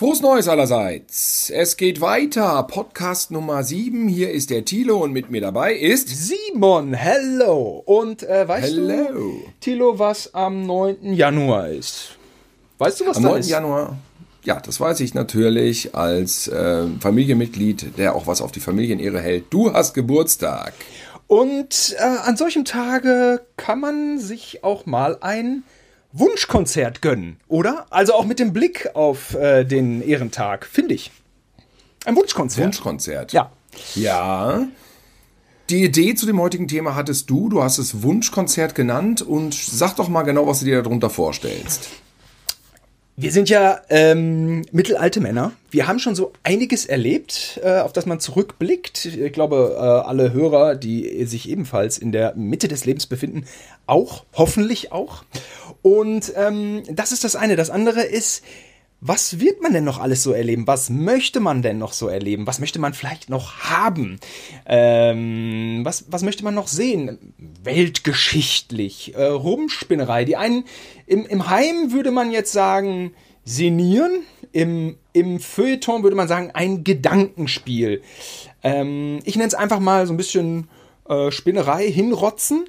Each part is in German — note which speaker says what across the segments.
Speaker 1: Frohes Neues allerseits. Es geht weiter. Podcast Nummer 7. Hier ist der Tilo und mit mir dabei ist
Speaker 2: Simon. Hello. Und äh, weißt
Speaker 1: Hello.
Speaker 2: du, Tilo, was am 9. Januar ist? Weißt du, was
Speaker 1: am
Speaker 2: da
Speaker 1: 9.
Speaker 2: ist?
Speaker 1: Januar. Ja, das weiß ich natürlich als äh, Familienmitglied, der auch was auf die Familienehre hält. Du hast Geburtstag.
Speaker 2: Und äh, an solchem Tage kann man sich auch mal ein Wunschkonzert gönnen, oder? Also auch mit dem Blick auf äh, den Ehrentag, finde ich. Ein Wunschkonzert.
Speaker 1: Wunschkonzert.
Speaker 2: Ja.
Speaker 1: Ja. Die Idee zu dem heutigen Thema hattest du. Du hast es Wunschkonzert genannt und sag doch mal genau, was du dir darunter vorstellst.
Speaker 2: Wir sind ja ähm, mittelalte Männer. Wir haben schon so einiges erlebt, äh, auf das man zurückblickt. Ich glaube, äh, alle Hörer, die sich ebenfalls in der Mitte des Lebens befinden, auch, hoffentlich auch. Und ähm, das ist das eine. Das andere ist, was wird man denn noch alles so erleben? Was möchte man denn noch so erleben? Was möchte man vielleicht noch haben? Ähm, was, was möchte man noch sehen? Weltgeschichtlich, äh, Rumspinnerei. Die einen im, im Heim würde man jetzt sagen, senieren. Im, Im Feuilleton würde man sagen, ein Gedankenspiel. Ähm, ich nenne es einfach mal so ein bisschen äh, Spinnerei, hinrotzen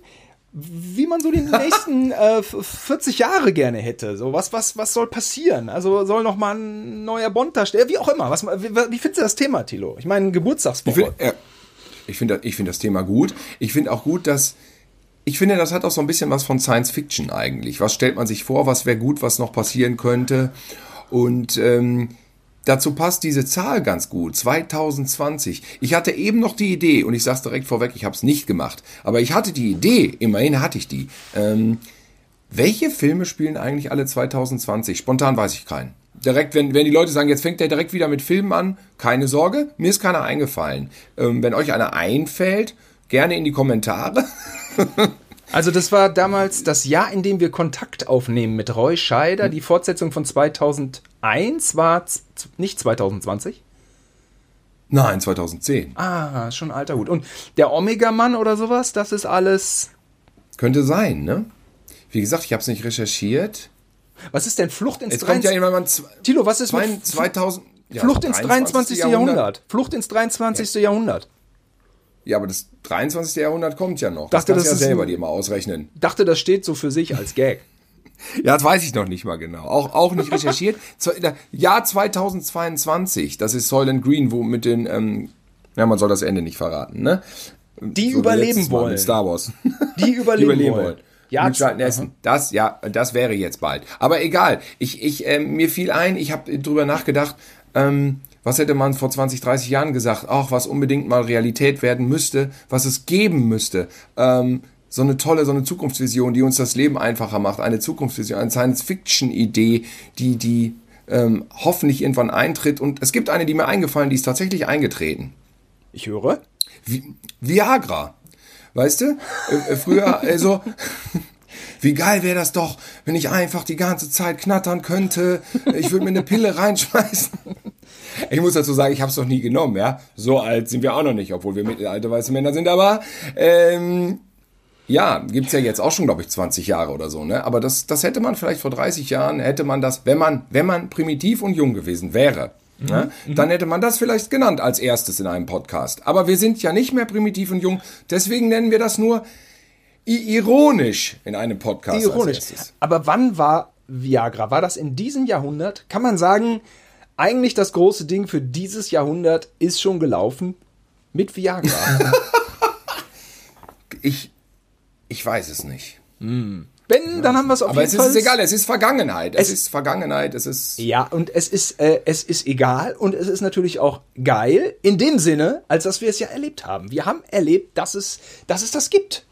Speaker 2: wie man so die nächsten äh, 40 Jahre gerne hätte. So, was, was, was soll passieren? Also soll noch mal ein neuer Bond da stehen? Wie auch immer. Was, wie, wie findest du das Thema, Tilo? Ich meine, Geburtstagswoche.
Speaker 1: Ich finde ja, ich find das Thema gut. Ich finde auch gut, dass ich finde, das hat auch so ein bisschen was von Science Fiction eigentlich. Was stellt man sich vor? Was wäre gut, was noch passieren könnte? Und ähm, Dazu passt diese Zahl ganz gut, 2020. Ich hatte eben noch die Idee, und ich sage direkt vorweg, ich habe es nicht gemacht, aber ich hatte die Idee, immerhin hatte ich die. Ähm, welche Filme spielen eigentlich alle 2020? Spontan weiß ich keinen. Direkt, wenn, wenn die Leute sagen, jetzt fängt der direkt wieder mit Filmen an, keine Sorge, mir ist keiner eingefallen. Ähm, wenn euch einer einfällt, gerne in die Kommentare.
Speaker 2: Also das war damals das Jahr, in dem wir Kontakt aufnehmen mit Roy Scheider. Die Fortsetzung von 2001 war nicht 2020?
Speaker 1: Nein, 2010.
Speaker 2: Ah, schon alter Hut. Und der Omega-Mann oder sowas, das ist alles...
Speaker 1: Könnte sein, ne? Wie gesagt, ich habe es nicht recherchiert.
Speaker 2: Was ist denn Flucht ins...
Speaker 1: Es kommt ja immer
Speaker 2: Tilo, was ist
Speaker 1: mit... 2000...
Speaker 2: Ja, Flucht ins 23. Jahrhundert. Jahrhundert. Flucht ins 23. Ja. Jahrhundert.
Speaker 1: Ja, aber das 23. Jahrhundert kommt ja noch.
Speaker 2: Das dachte,
Speaker 1: kannst
Speaker 2: das
Speaker 1: ja selber dir mal ausrechnen.
Speaker 2: Dachte, das steht so für sich als Gag.
Speaker 1: ja, das weiß ich noch nicht mal genau. Auch, auch nicht recherchiert. Jahr 2022, das ist Soylent Green, wo mit den, ähm, ja, man soll das Ende nicht verraten, ne?
Speaker 2: Die so überleben wollen.
Speaker 1: Star Wars.
Speaker 2: Die überleben, Die überleben wollen. wollen.
Speaker 1: Ja, das, ja, das wäre jetzt bald. Aber egal. Ich, ich, äh, mir fiel ein, ich habe drüber nachgedacht, ähm, was hätte man vor 20, 30 Jahren gesagt? Ach, was unbedingt mal Realität werden müsste, was es geben müsste. Ähm, so eine tolle, so eine Zukunftsvision, die uns das Leben einfacher macht. Eine Zukunftsvision, eine Science-Fiction-Idee, die, die ähm, hoffentlich irgendwann eintritt. Und es gibt eine, die mir eingefallen, die ist tatsächlich eingetreten.
Speaker 2: Ich höre.
Speaker 1: Vi Viagra. Weißt du? Äh, äh früher, also, wie geil wäre das doch, wenn ich einfach die ganze Zeit knattern könnte. Ich würde mir eine Pille reinschmeißen. Ich muss dazu sagen, ich habe es noch nie genommen, ja. So alt sind wir auch noch nicht, obwohl wir mittelalte weiße Männer sind, aber ähm, ja, gibt's ja jetzt auch schon, glaube ich, 20 Jahre oder so, ne? Aber das, das hätte man vielleicht vor 30 Jahren, hätte man das, wenn man, wenn man primitiv und jung gewesen wäre, mhm. ne? dann hätte man das vielleicht genannt als erstes in einem Podcast. Aber wir sind ja nicht mehr primitiv und jung, deswegen nennen wir das nur ironisch in einem Podcast.
Speaker 2: Ironisch. Aber wann war Viagra? War das in diesem Jahrhundert? Kann man sagen, eigentlich das große Ding für dieses Jahrhundert ist schon gelaufen mit Viagra.
Speaker 1: ich, ich weiß es nicht.
Speaker 2: Mm. Wenn, dann haben wir es auf
Speaker 1: Aber
Speaker 2: jeden
Speaker 1: Fall. Aber es ist egal, es ist Vergangenheit. Es, es, ist Vergangenheit, es ist.
Speaker 2: Ja, und es ist, äh, es ist egal und es ist natürlich auch geil, in dem Sinne, als dass wir es ja erlebt haben. Wir haben erlebt, dass es, dass es das gibt.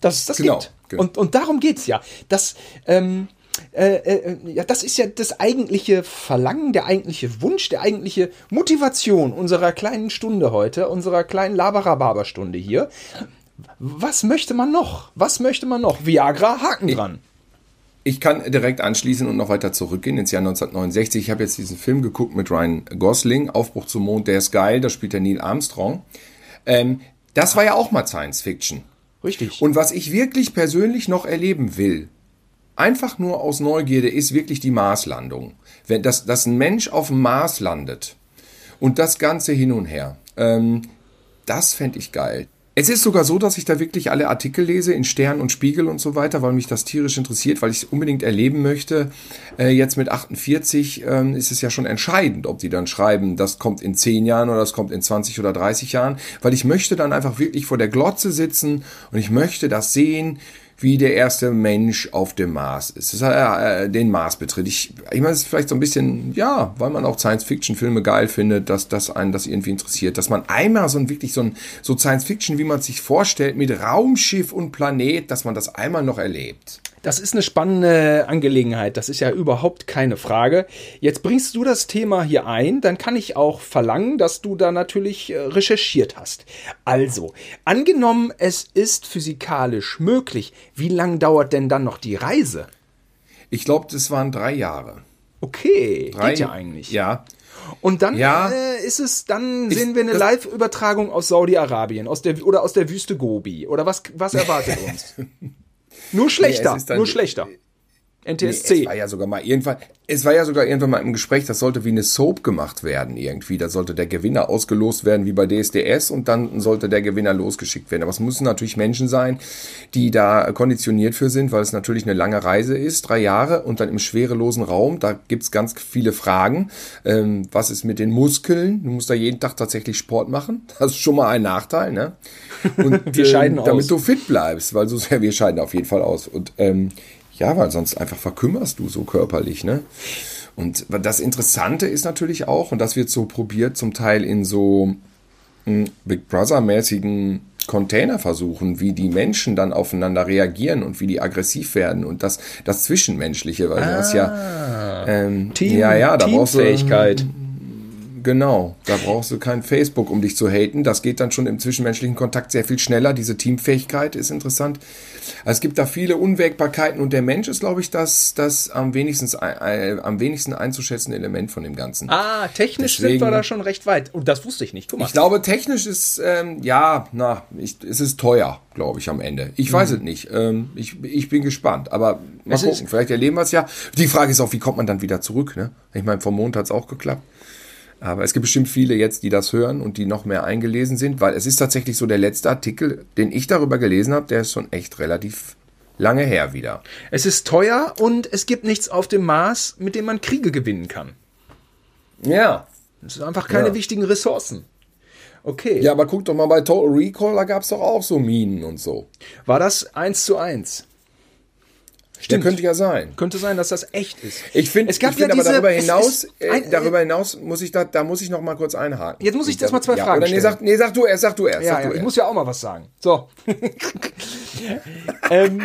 Speaker 2: Dass es das genau, gibt. Genau. Und, und darum geht's ja. Dass, ähm, äh, äh, ja, das ist ja das eigentliche Verlangen, der eigentliche Wunsch, der eigentliche Motivation unserer kleinen Stunde heute, unserer kleinen Laberababer-Stunde hier. Was möchte man noch? Was möchte man noch? Viagra, Haken dran.
Speaker 1: Ich, ich kann direkt anschließen und noch weiter zurückgehen ins Jahr 1969. Ich habe jetzt diesen Film geguckt mit Ryan Gosling, Aufbruch zum Mond, der ist geil, da spielt der Neil Armstrong. Ähm, das war ja auch mal Science Fiction.
Speaker 2: Richtig.
Speaker 1: Und was ich wirklich persönlich noch erleben will, einfach nur aus Neugierde ist wirklich die Marslandung. wenn das, dass ein Mensch auf dem Mars landet und das Ganze hin und her, ähm, das fände ich geil. Es ist sogar so, dass ich da wirklich alle Artikel lese in Stern und Spiegel und so weiter, weil mich das tierisch interessiert, weil ich es unbedingt erleben möchte. Äh, jetzt mit 48 ähm, ist es ja schon entscheidend, ob die dann schreiben, das kommt in 10 Jahren oder das kommt in 20 oder 30 Jahren, weil ich möchte dann einfach wirklich vor der Glotze sitzen und ich möchte das sehen, wie der erste Mensch auf dem Mars ist. Das, äh, den Mars betritt. Ich, ich meine, es ist vielleicht so ein bisschen, ja, weil man auch Science-Fiction-Filme geil findet, dass das einen das irgendwie interessiert, dass man einmal so ein wirklich so ein so Science-Fiction, wie man es sich vorstellt, mit Raumschiff und Planet, dass man das einmal noch erlebt.
Speaker 2: Das ist eine spannende Angelegenheit, das ist ja überhaupt keine Frage. Jetzt bringst du das Thema hier ein, dann kann ich auch verlangen, dass du da natürlich äh, recherchiert hast. Also, angenommen, es ist physikalisch möglich, wie lang dauert denn dann noch die Reise?
Speaker 1: Ich glaube, das waren drei Jahre.
Speaker 2: Okay, drei, geht ja eigentlich.
Speaker 1: Ja.
Speaker 2: Und dann ja, äh, ist es, dann sehen wir eine Live-Übertragung aus Saudi-Arabien, aus der oder aus der Wüste Gobi. Oder was, was erwartet uns? Nur schlechter, nee, nur schlechter. NTSC.
Speaker 1: Nee, es war ja sogar mal irgendwann, es war ja sogar irgendwann mal im Gespräch, das sollte wie eine Soap gemacht werden irgendwie. Da sollte der Gewinner ausgelost werden wie bei DSDS und dann sollte der Gewinner losgeschickt werden. Aber es müssen natürlich Menschen sein, die da konditioniert für sind, weil es natürlich eine lange Reise ist, drei Jahre und dann im schwerelosen Raum. Da gibt's ganz viele Fragen. Ähm, was ist mit den Muskeln? Du musst da jeden Tag tatsächlich Sport machen. Das ist schon mal ein Nachteil, ne? Und wir scheiden äh, damit aus. du fit bleibst, weil so sehr wir scheiden auf jeden Fall aus. Und ähm, ja, weil sonst einfach verkümmerst du so körperlich, ne? Und das Interessante ist natürlich auch, und das wird so probiert, zum Teil in so hm, Big Brother-mäßigen Containerversuchen, wie die Menschen dann aufeinander reagieren und wie die aggressiv werden und das, das Zwischenmenschliche, weil ah, das ja, ähm,
Speaker 2: Team, ja, ja, da brauchst du,
Speaker 1: Genau, da brauchst du kein Facebook, um dich zu haten. Das geht dann schon im zwischenmenschlichen Kontakt sehr viel schneller. Diese Teamfähigkeit ist interessant. Also es gibt da viele Unwägbarkeiten und der Mensch ist, glaube ich, das, das am, wenigstens, äh, am wenigsten einzuschätzende Element von dem Ganzen.
Speaker 2: Ah, technisch Deswegen, sind wir da schon recht weit. Und das wusste ich nicht.
Speaker 1: Ich glaube, technisch ist, ähm, ja, na, ich, es ist teuer, glaube ich, am Ende. Ich weiß mhm. es nicht. Ähm, ich, ich bin gespannt. Aber mal es gucken, vielleicht erleben wir es ja. Die Frage ist auch, wie kommt man dann wieder zurück? Ne? Ich meine, vom Mond hat es auch geklappt. Aber es gibt bestimmt viele jetzt, die das hören und die noch mehr eingelesen sind, weil es ist tatsächlich so der letzte Artikel, den ich darüber gelesen habe, der ist schon echt relativ lange her wieder.
Speaker 2: Es ist teuer und es gibt nichts auf dem Mars, mit dem man Kriege gewinnen kann.
Speaker 1: Ja.
Speaker 2: Es sind einfach keine ja. wichtigen Ressourcen. Okay.
Speaker 1: Ja, aber guck doch mal bei Total Recall, da gab es doch auch so Minen und so.
Speaker 2: War das eins zu eins?
Speaker 1: Stimmt. Ja, könnte ja sein.
Speaker 2: Könnte sein, dass das echt ist.
Speaker 1: Ich finde, es gab ja find, diese, aber darüber hinaus, äh, ein, äh, darüber hinaus muss ich da, da muss ich noch mal kurz einhaken.
Speaker 2: Jetzt muss ich das mal zwei
Speaker 1: ja,
Speaker 2: Fragen
Speaker 1: stellen. Nee, sag, nee, sag du erst, sag du erst.
Speaker 2: Ja,
Speaker 1: sag
Speaker 2: ja,
Speaker 1: du
Speaker 2: ich muss ja auch mal was sagen. So. ähm,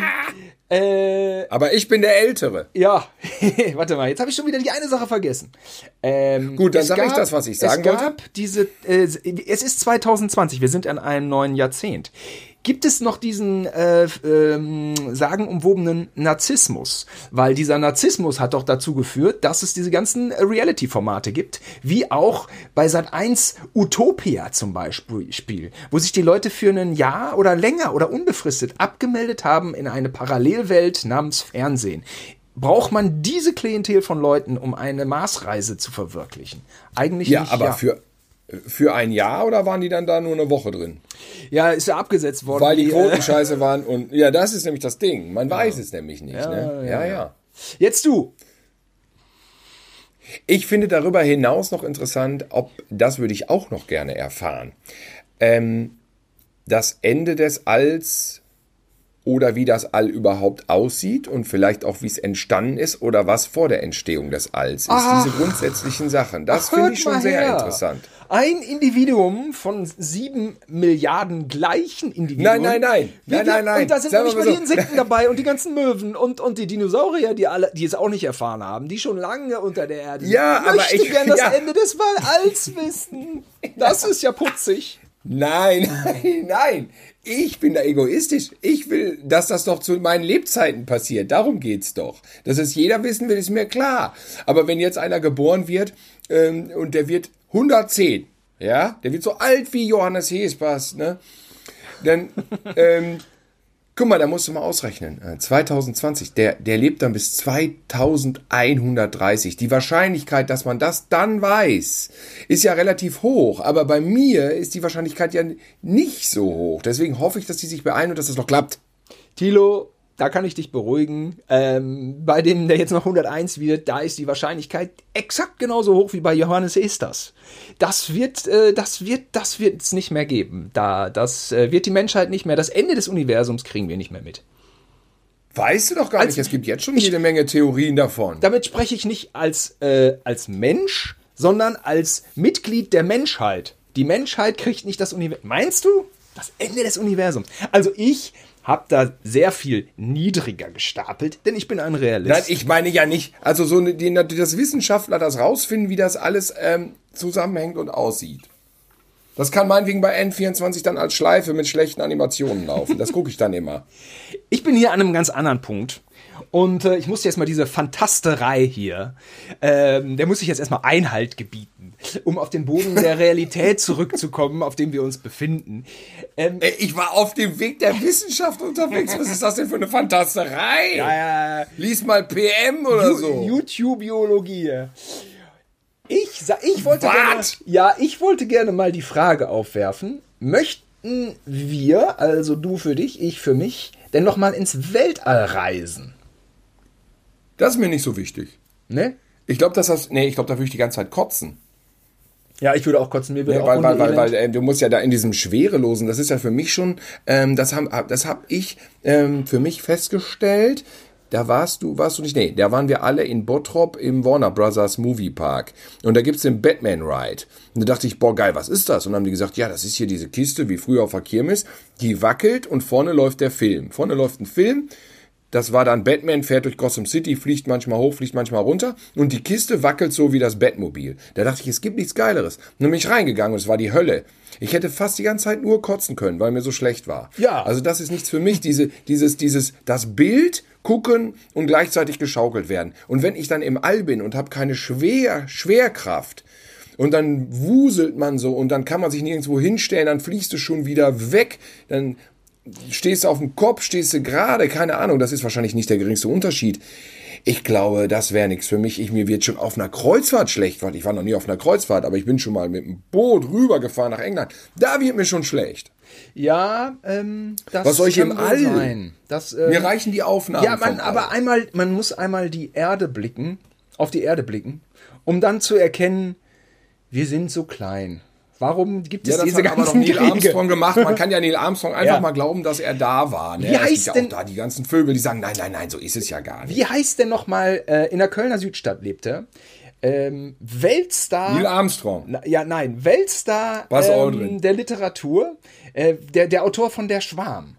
Speaker 1: äh, aber ich bin der Ältere.
Speaker 2: Ja, warte mal, jetzt habe ich schon wieder die eine Sache vergessen.
Speaker 1: Ähm, Gut, dann sage ich das, was ich sagen
Speaker 2: es wollte. Gab diese, äh, es ist 2020, wir sind in einem neuen Jahrzehnt gibt es noch diesen äh, ähm, sagenumwobenen Narzissmus, weil dieser Narzissmus hat doch dazu geführt, dass es diese ganzen Reality-Formate gibt, wie auch bei Sat1 Utopia zum Beispiel, wo sich die Leute für ein Jahr oder länger oder unbefristet abgemeldet haben in eine Parallelwelt namens Fernsehen braucht man diese Klientel von Leuten, um eine Marsreise zu verwirklichen? Eigentlich
Speaker 1: ja,
Speaker 2: nicht.
Speaker 1: Aber ja, aber für für ein Jahr oder waren die dann da nur eine Woche drin?
Speaker 2: Ja, ist ja abgesetzt worden.
Speaker 1: Weil die Quoten scheiße waren und ja, das ist nämlich das Ding. Man ja. weiß es nämlich nicht. Ja, ne? ja, ja, ja.
Speaker 2: Jetzt du.
Speaker 1: Ich finde darüber hinaus noch interessant, ob das würde ich auch noch gerne erfahren. Ähm, das Ende des Alls oder wie das All überhaupt aussieht und vielleicht auch, wie es entstanden ist oder was vor der Entstehung des Alls ist. Ach, Diese grundsätzlichen Sachen. Das finde ich schon sehr her. interessant.
Speaker 2: Ein Individuum von sieben Milliarden gleichen Individuen.
Speaker 1: Nein, nein, nein. nein, nein, nein.
Speaker 2: Und da sind noch nicht mal so. die Insekten dabei und die ganzen Möwen und, und die Dinosaurier, die alle, die es auch nicht erfahren haben, die schon lange unter der Erde
Speaker 1: sind. Ja, ich aber ich
Speaker 2: gerne das ja. Ende des Alls wissen. Das ist ja putzig.
Speaker 1: Nein, nein, nein. Ich bin da egoistisch. Ich will, dass das doch zu meinen Lebzeiten passiert. Darum geht's doch. Dass es jeder wissen will, ist mir klar. Aber wenn jetzt einer geboren wird ähm, und der wird 110, ja, der wird so alt wie Johannes Hespas, ne? Dann, ähm, Guck mal, da musst du mal ausrechnen. Äh, 2020, der, der lebt dann bis 2130. Die Wahrscheinlichkeit, dass man das dann weiß, ist ja relativ hoch. Aber bei mir ist die Wahrscheinlichkeit ja nicht so hoch. Deswegen hoffe ich, dass die sich beeilen und dass das noch klappt.
Speaker 2: Tilo, da kann ich dich beruhigen. Ähm, bei dem, der jetzt noch 101 wird, da ist die Wahrscheinlichkeit exakt genauso hoch wie bei Johannes Esters. Das wird, äh, das wird, das wird es nicht mehr geben. Da, das äh, wird die Menschheit nicht mehr. Das Ende des Universums kriegen wir nicht mehr mit.
Speaker 1: Weißt du doch gar
Speaker 2: Als-
Speaker 1: nicht. Es gibt jetzt schon jede Menge Theorien davon.
Speaker 2: Damit spreche ich nicht als, äh, als Mensch, sondern als Mitglied der Menschheit. Die Menschheit kriegt nicht das Universum. Meinst du? Das Ende des Universums. Also ich habe da sehr viel niedriger gestapelt, denn ich bin ein Realist.
Speaker 1: Nein, ich meine ja nicht. Also so die, dass Wissenschaftler das rausfinden, wie das alles ähm, zusammenhängt und aussieht. Das kann meinetwegen bei N24 dann als Schleife mit schlechten Animationen laufen. Das gucke ich dann immer.
Speaker 2: Ich bin hier an einem ganz anderen Punkt. Und äh, ich muss jetzt mal diese Fantasterei hier, ähm, der muss ich jetzt erstmal Einhalt gebieten, um auf den Boden der Realität zurückzukommen, auf dem wir uns befinden. Ähm,
Speaker 1: Ich war auf dem Weg der Wissenschaft unterwegs. Was ist das denn für eine Fantasterei?
Speaker 2: äh,
Speaker 1: Lies mal PM oder so.
Speaker 2: YouTube-Biologie. Ich, ich wollte gerne, ja, ich wollte gerne mal die Frage aufwerfen. Möchten wir, also du für dich, ich für mich, denn noch mal ins Weltall reisen?
Speaker 1: Das ist mir nicht so wichtig.
Speaker 2: Ne?
Speaker 1: Ich glaube, dass das. Nee, ich glaube, da würde ich die ganze Zeit kotzen.
Speaker 2: Ja, ich würde auch kotzen. Mir würde
Speaker 1: Ja,
Speaker 2: auch
Speaker 1: weil, weil, weil, weil äh, du musst ja da in diesem Schwerelosen, das ist ja für mich schon, ähm, das habe das hab ich ähm, für mich festgestellt. Da warst du, warst du nicht, nee, da waren wir alle in Bottrop im Warner Brothers Movie Park. Und da gibt's den Batman Ride. Und da dachte ich, boah, geil, was ist das? Und dann haben die gesagt, ja, das ist hier diese Kiste, wie früher auf der Kirmes, die wackelt und vorne läuft der Film. Vorne läuft ein Film, das war dann Batman, fährt durch Gotham City, fliegt manchmal hoch, fliegt manchmal runter und die Kiste wackelt so wie das Batmobil. Da dachte ich, es gibt nichts Geileres. Dann bin ich reingegangen und es war die Hölle. Ich hätte fast die ganze Zeit nur kotzen können, weil mir so schlecht war.
Speaker 2: Ja.
Speaker 1: Also das ist nichts für mich, diese, dieses, dieses, das Bild gucken und gleichzeitig geschaukelt werden. Und wenn ich dann im All bin und habe keine Schwer, Schwerkraft, und dann wuselt man so und dann kann man sich nirgendwo hinstellen, dann fliegst du schon wieder weg, dann stehst du auf dem Kopf, stehst du gerade, keine Ahnung, das ist wahrscheinlich nicht der geringste Unterschied. Ich glaube, das wäre nichts für mich. Ich, mir wird schon auf einer Kreuzfahrt schlecht, weil ich war noch nie auf einer Kreuzfahrt, aber ich bin schon mal mit dem Boot rübergefahren nach England. Da wird mir schon schlecht.
Speaker 2: Ja, ähm, das
Speaker 1: Was soll ich im All?
Speaker 2: sein. Das, äh,
Speaker 1: Mir reichen die Aufnahmen.
Speaker 2: ja, man, aber einmal, man muss einmal die Erde blicken, auf die Erde blicken, um dann zu erkennen, wir sind so klein. Warum gibt es
Speaker 1: Ja, das
Speaker 2: diese
Speaker 1: hat aber doch
Speaker 2: ganzen
Speaker 1: Neil
Speaker 2: Kriege?
Speaker 1: Armstrong gemacht. Man kann ja Neil Armstrong einfach
Speaker 2: Ja.
Speaker 1: mal glauben, dass er da war. Ne?
Speaker 2: Wie
Speaker 1: es
Speaker 2: heißt
Speaker 1: gibt ja
Speaker 2: denn-
Speaker 1: auch da die ganzen Vögel, die sagen, nein, nein, nein, so ist es ja gar nicht.
Speaker 2: Wie heißt denn nochmal, äh, in der Kölner Südstadt lebte, ähm, Weltstar...
Speaker 1: Neil Armstrong.
Speaker 2: Na, ja, nein, Weltstar ähm, der Literatur, äh, der, der Autor von Der Schwarm.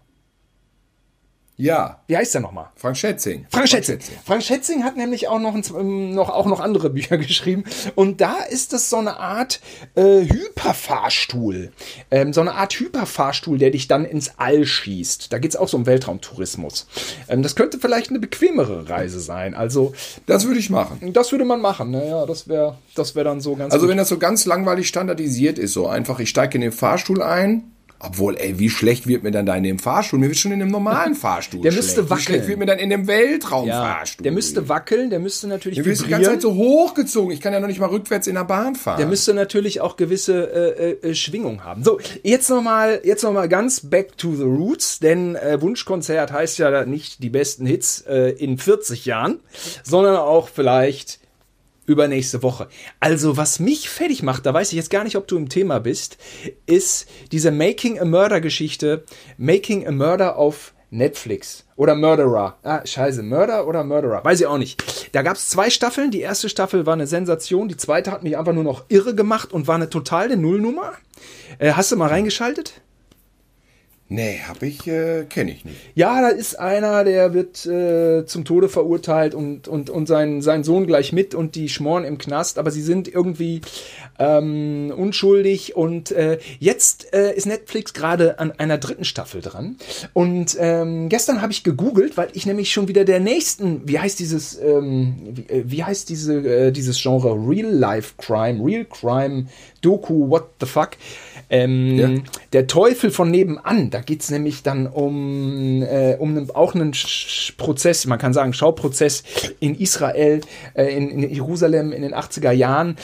Speaker 1: Ja,
Speaker 2: Wie heißt der nochmal?
Speaker 1: Frank Schätzing.
Speaker 2: Frank Schätzing. Frank Schätzing hat nämlich auch noch, ein, ähm, noch, auch noch andere Bücher geschrieben. Und da ist es so eine Art äh, Hyperfahrstuhl. Ähm, so eine Art Hyperfahrstuhl, der dich dann ins All schießt. Da geht es auch so um Weltraumtourismus. Ähm, das könnte vielleicht eine bequemere Reise sein. Also,
Speaker 1: Das würde ich machen.
Speaker 2: das würde man machen. Naja, das wäre das wär dann so ganz
Speaker 1: Also
Speaker 2: gut.
Speaker 1: wenn das so ganz langweilig standardisiert ist, so einfach, ich steige in den Fahrstuhl ein. Obwohl, ey, wie schlecht wird mir dann da in dem Fahrstuhl? Mir wird schon in dem normalen Fahrstuhl
Speaker 2: Der
Speaker 1: schlecht.
Speaker 2: müsste
Speaker 1: Wie
Speaker 2: wackeln.
Speaker 1: schlecht wird mir dann in dem
Speaker 2: ja,
Speaker 1: Weltraumfahrstuhl?
Speaker 2: der müsste wackeln, der müsste natürlich
Speaker 1: Der wird die ganze Zeit so hochgezogen. Ich kann ja noch nicht mal rückwärts in der Bahn fahren.
Speaker 2: Der müsste natürlich auch gewisse äh, äh, Schwingung haben. So, jetzt nochmal jetzt noch mal ganz back to the roots, denn äh, Wunschkonzert heißt ja nicht die besten Hits äh, in 40 Jahren, sondern auch vielleicht übernächste Woche. Also, was mich fertig macht, da weiß ich jetzt gar nicht, ob du im Thema bist, ist diese Making a Murder Geschichte, Making a Murder auf Netflix oder Murderer. Ah, scheiße, Murder oder Murderer, weiß ich auch nicht. Da gab es zwei Staffeln. Die erste Staffel war eine Sensation, die zweite hat mich einfach nur noch irre gemacht und war eine totale Nullnummer. Äh, hast du mal reingeschaltet?
Speaker 1: Nee, hab ich, äh, kenne ich nicht.
Speaker 2: Ja, da ist einer, der wird äh, zum Tode verurteilt und, und, und sein, sein Sohn gleich mit und die schmoren im Knast, aber sie sind irgendwie ähm, unschuldig und äh, jetzt äh, ist Netflix gerade an einer dritten Staffel dran und ähm, gestern habe ich gegoogelt, weil ich nämlich schon wieder der nächsten, wie heißt dieses, ähm, wie, äh, wie heißt diese, äh, dieses Genre Real Life Crime, Real Crime, Doku, what the fuck, ähm,
Speaker 1: Ja.
Speaker 2: der Teufel von nebenan, Da geht's nämlich dann um, äh, um auch einen Sch Prozess, man kann sagen Schauprozess in Israel, äh, in, in Jerusalem in den 80er Jahren,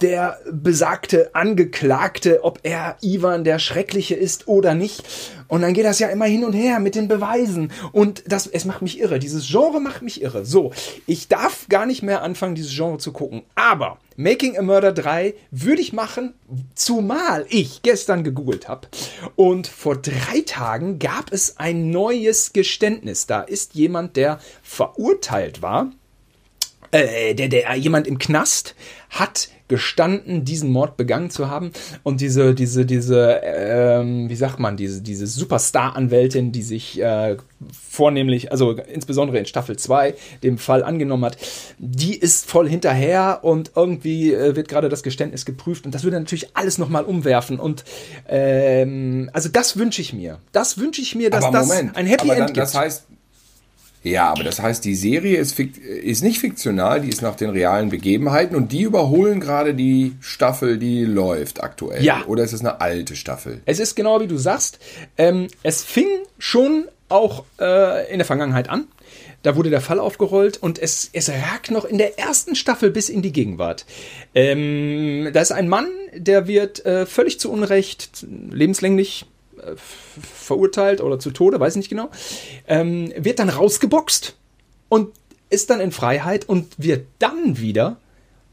Speaker 2: der besagte Angeklagte, ob er Ivan der Schreckliche ist oder nicht. Und dann geht das ja immer hin und her mit den Beweisen. Und das, es macht mich irre. Dieses Genre macht mich irre. So, ich darf gar nicht mehr anfangen, dieses Genre zu gucken. Aber Making a Murder 3 würde ich machen, zumal ich gestern gegoogelt habe. Und vor drei Tagen gab es ein neues Geständnis. Da ist jemand, der verurteilt war. Äh, der, der, jemand im Knast hat gestanden, diesen Mord begangen zu haben. Und diese, diese, diese, ähm, wie sagt man, diese, diese Superstar-Anwältin, die sich äh, vornehmlich, also insbesondere in Staffel 2, dem Fall angenommen hat, die ist voll hinterher und irgendwie äh, wird gerade das Geständnis geprüft und das würde natürlich alles nochmal umwerfen. Und ähm, also das wünsche ich mir. Das wünsche ich mir, dass
Speaker 1: Aber
Speaker 2: das
Speaker 1: Moment,
Speaker 2: ein Happy End gibt.
Speaker 1: Das heißt, ja, aber das heißt, die Serie ist, ist nicht fiktional, die ist nach den realen Begebenheiten und die überholen gerade die Staffel, die läuft aktuell.
Speaker 2: Ja.
Speaker 1: Oder ist es eine alte Staffel?
Speaker 2: Es ist genau wie du sagst. Ähm, es fing schon auch äh, in der Vergangenheit an. Da wurde der Fall aufgerollt und es, es ragt noch in der ersten Staffel bis in die Gegenwart. Ähm, da ist ein Mann, der wird äh, völlig zu Unrecht lebenslänglich verurteilt oder zu Tode, weiß nicht genau, ähm, wird dann rausgeboxt und ist dann in Freiheit und wird dann wieder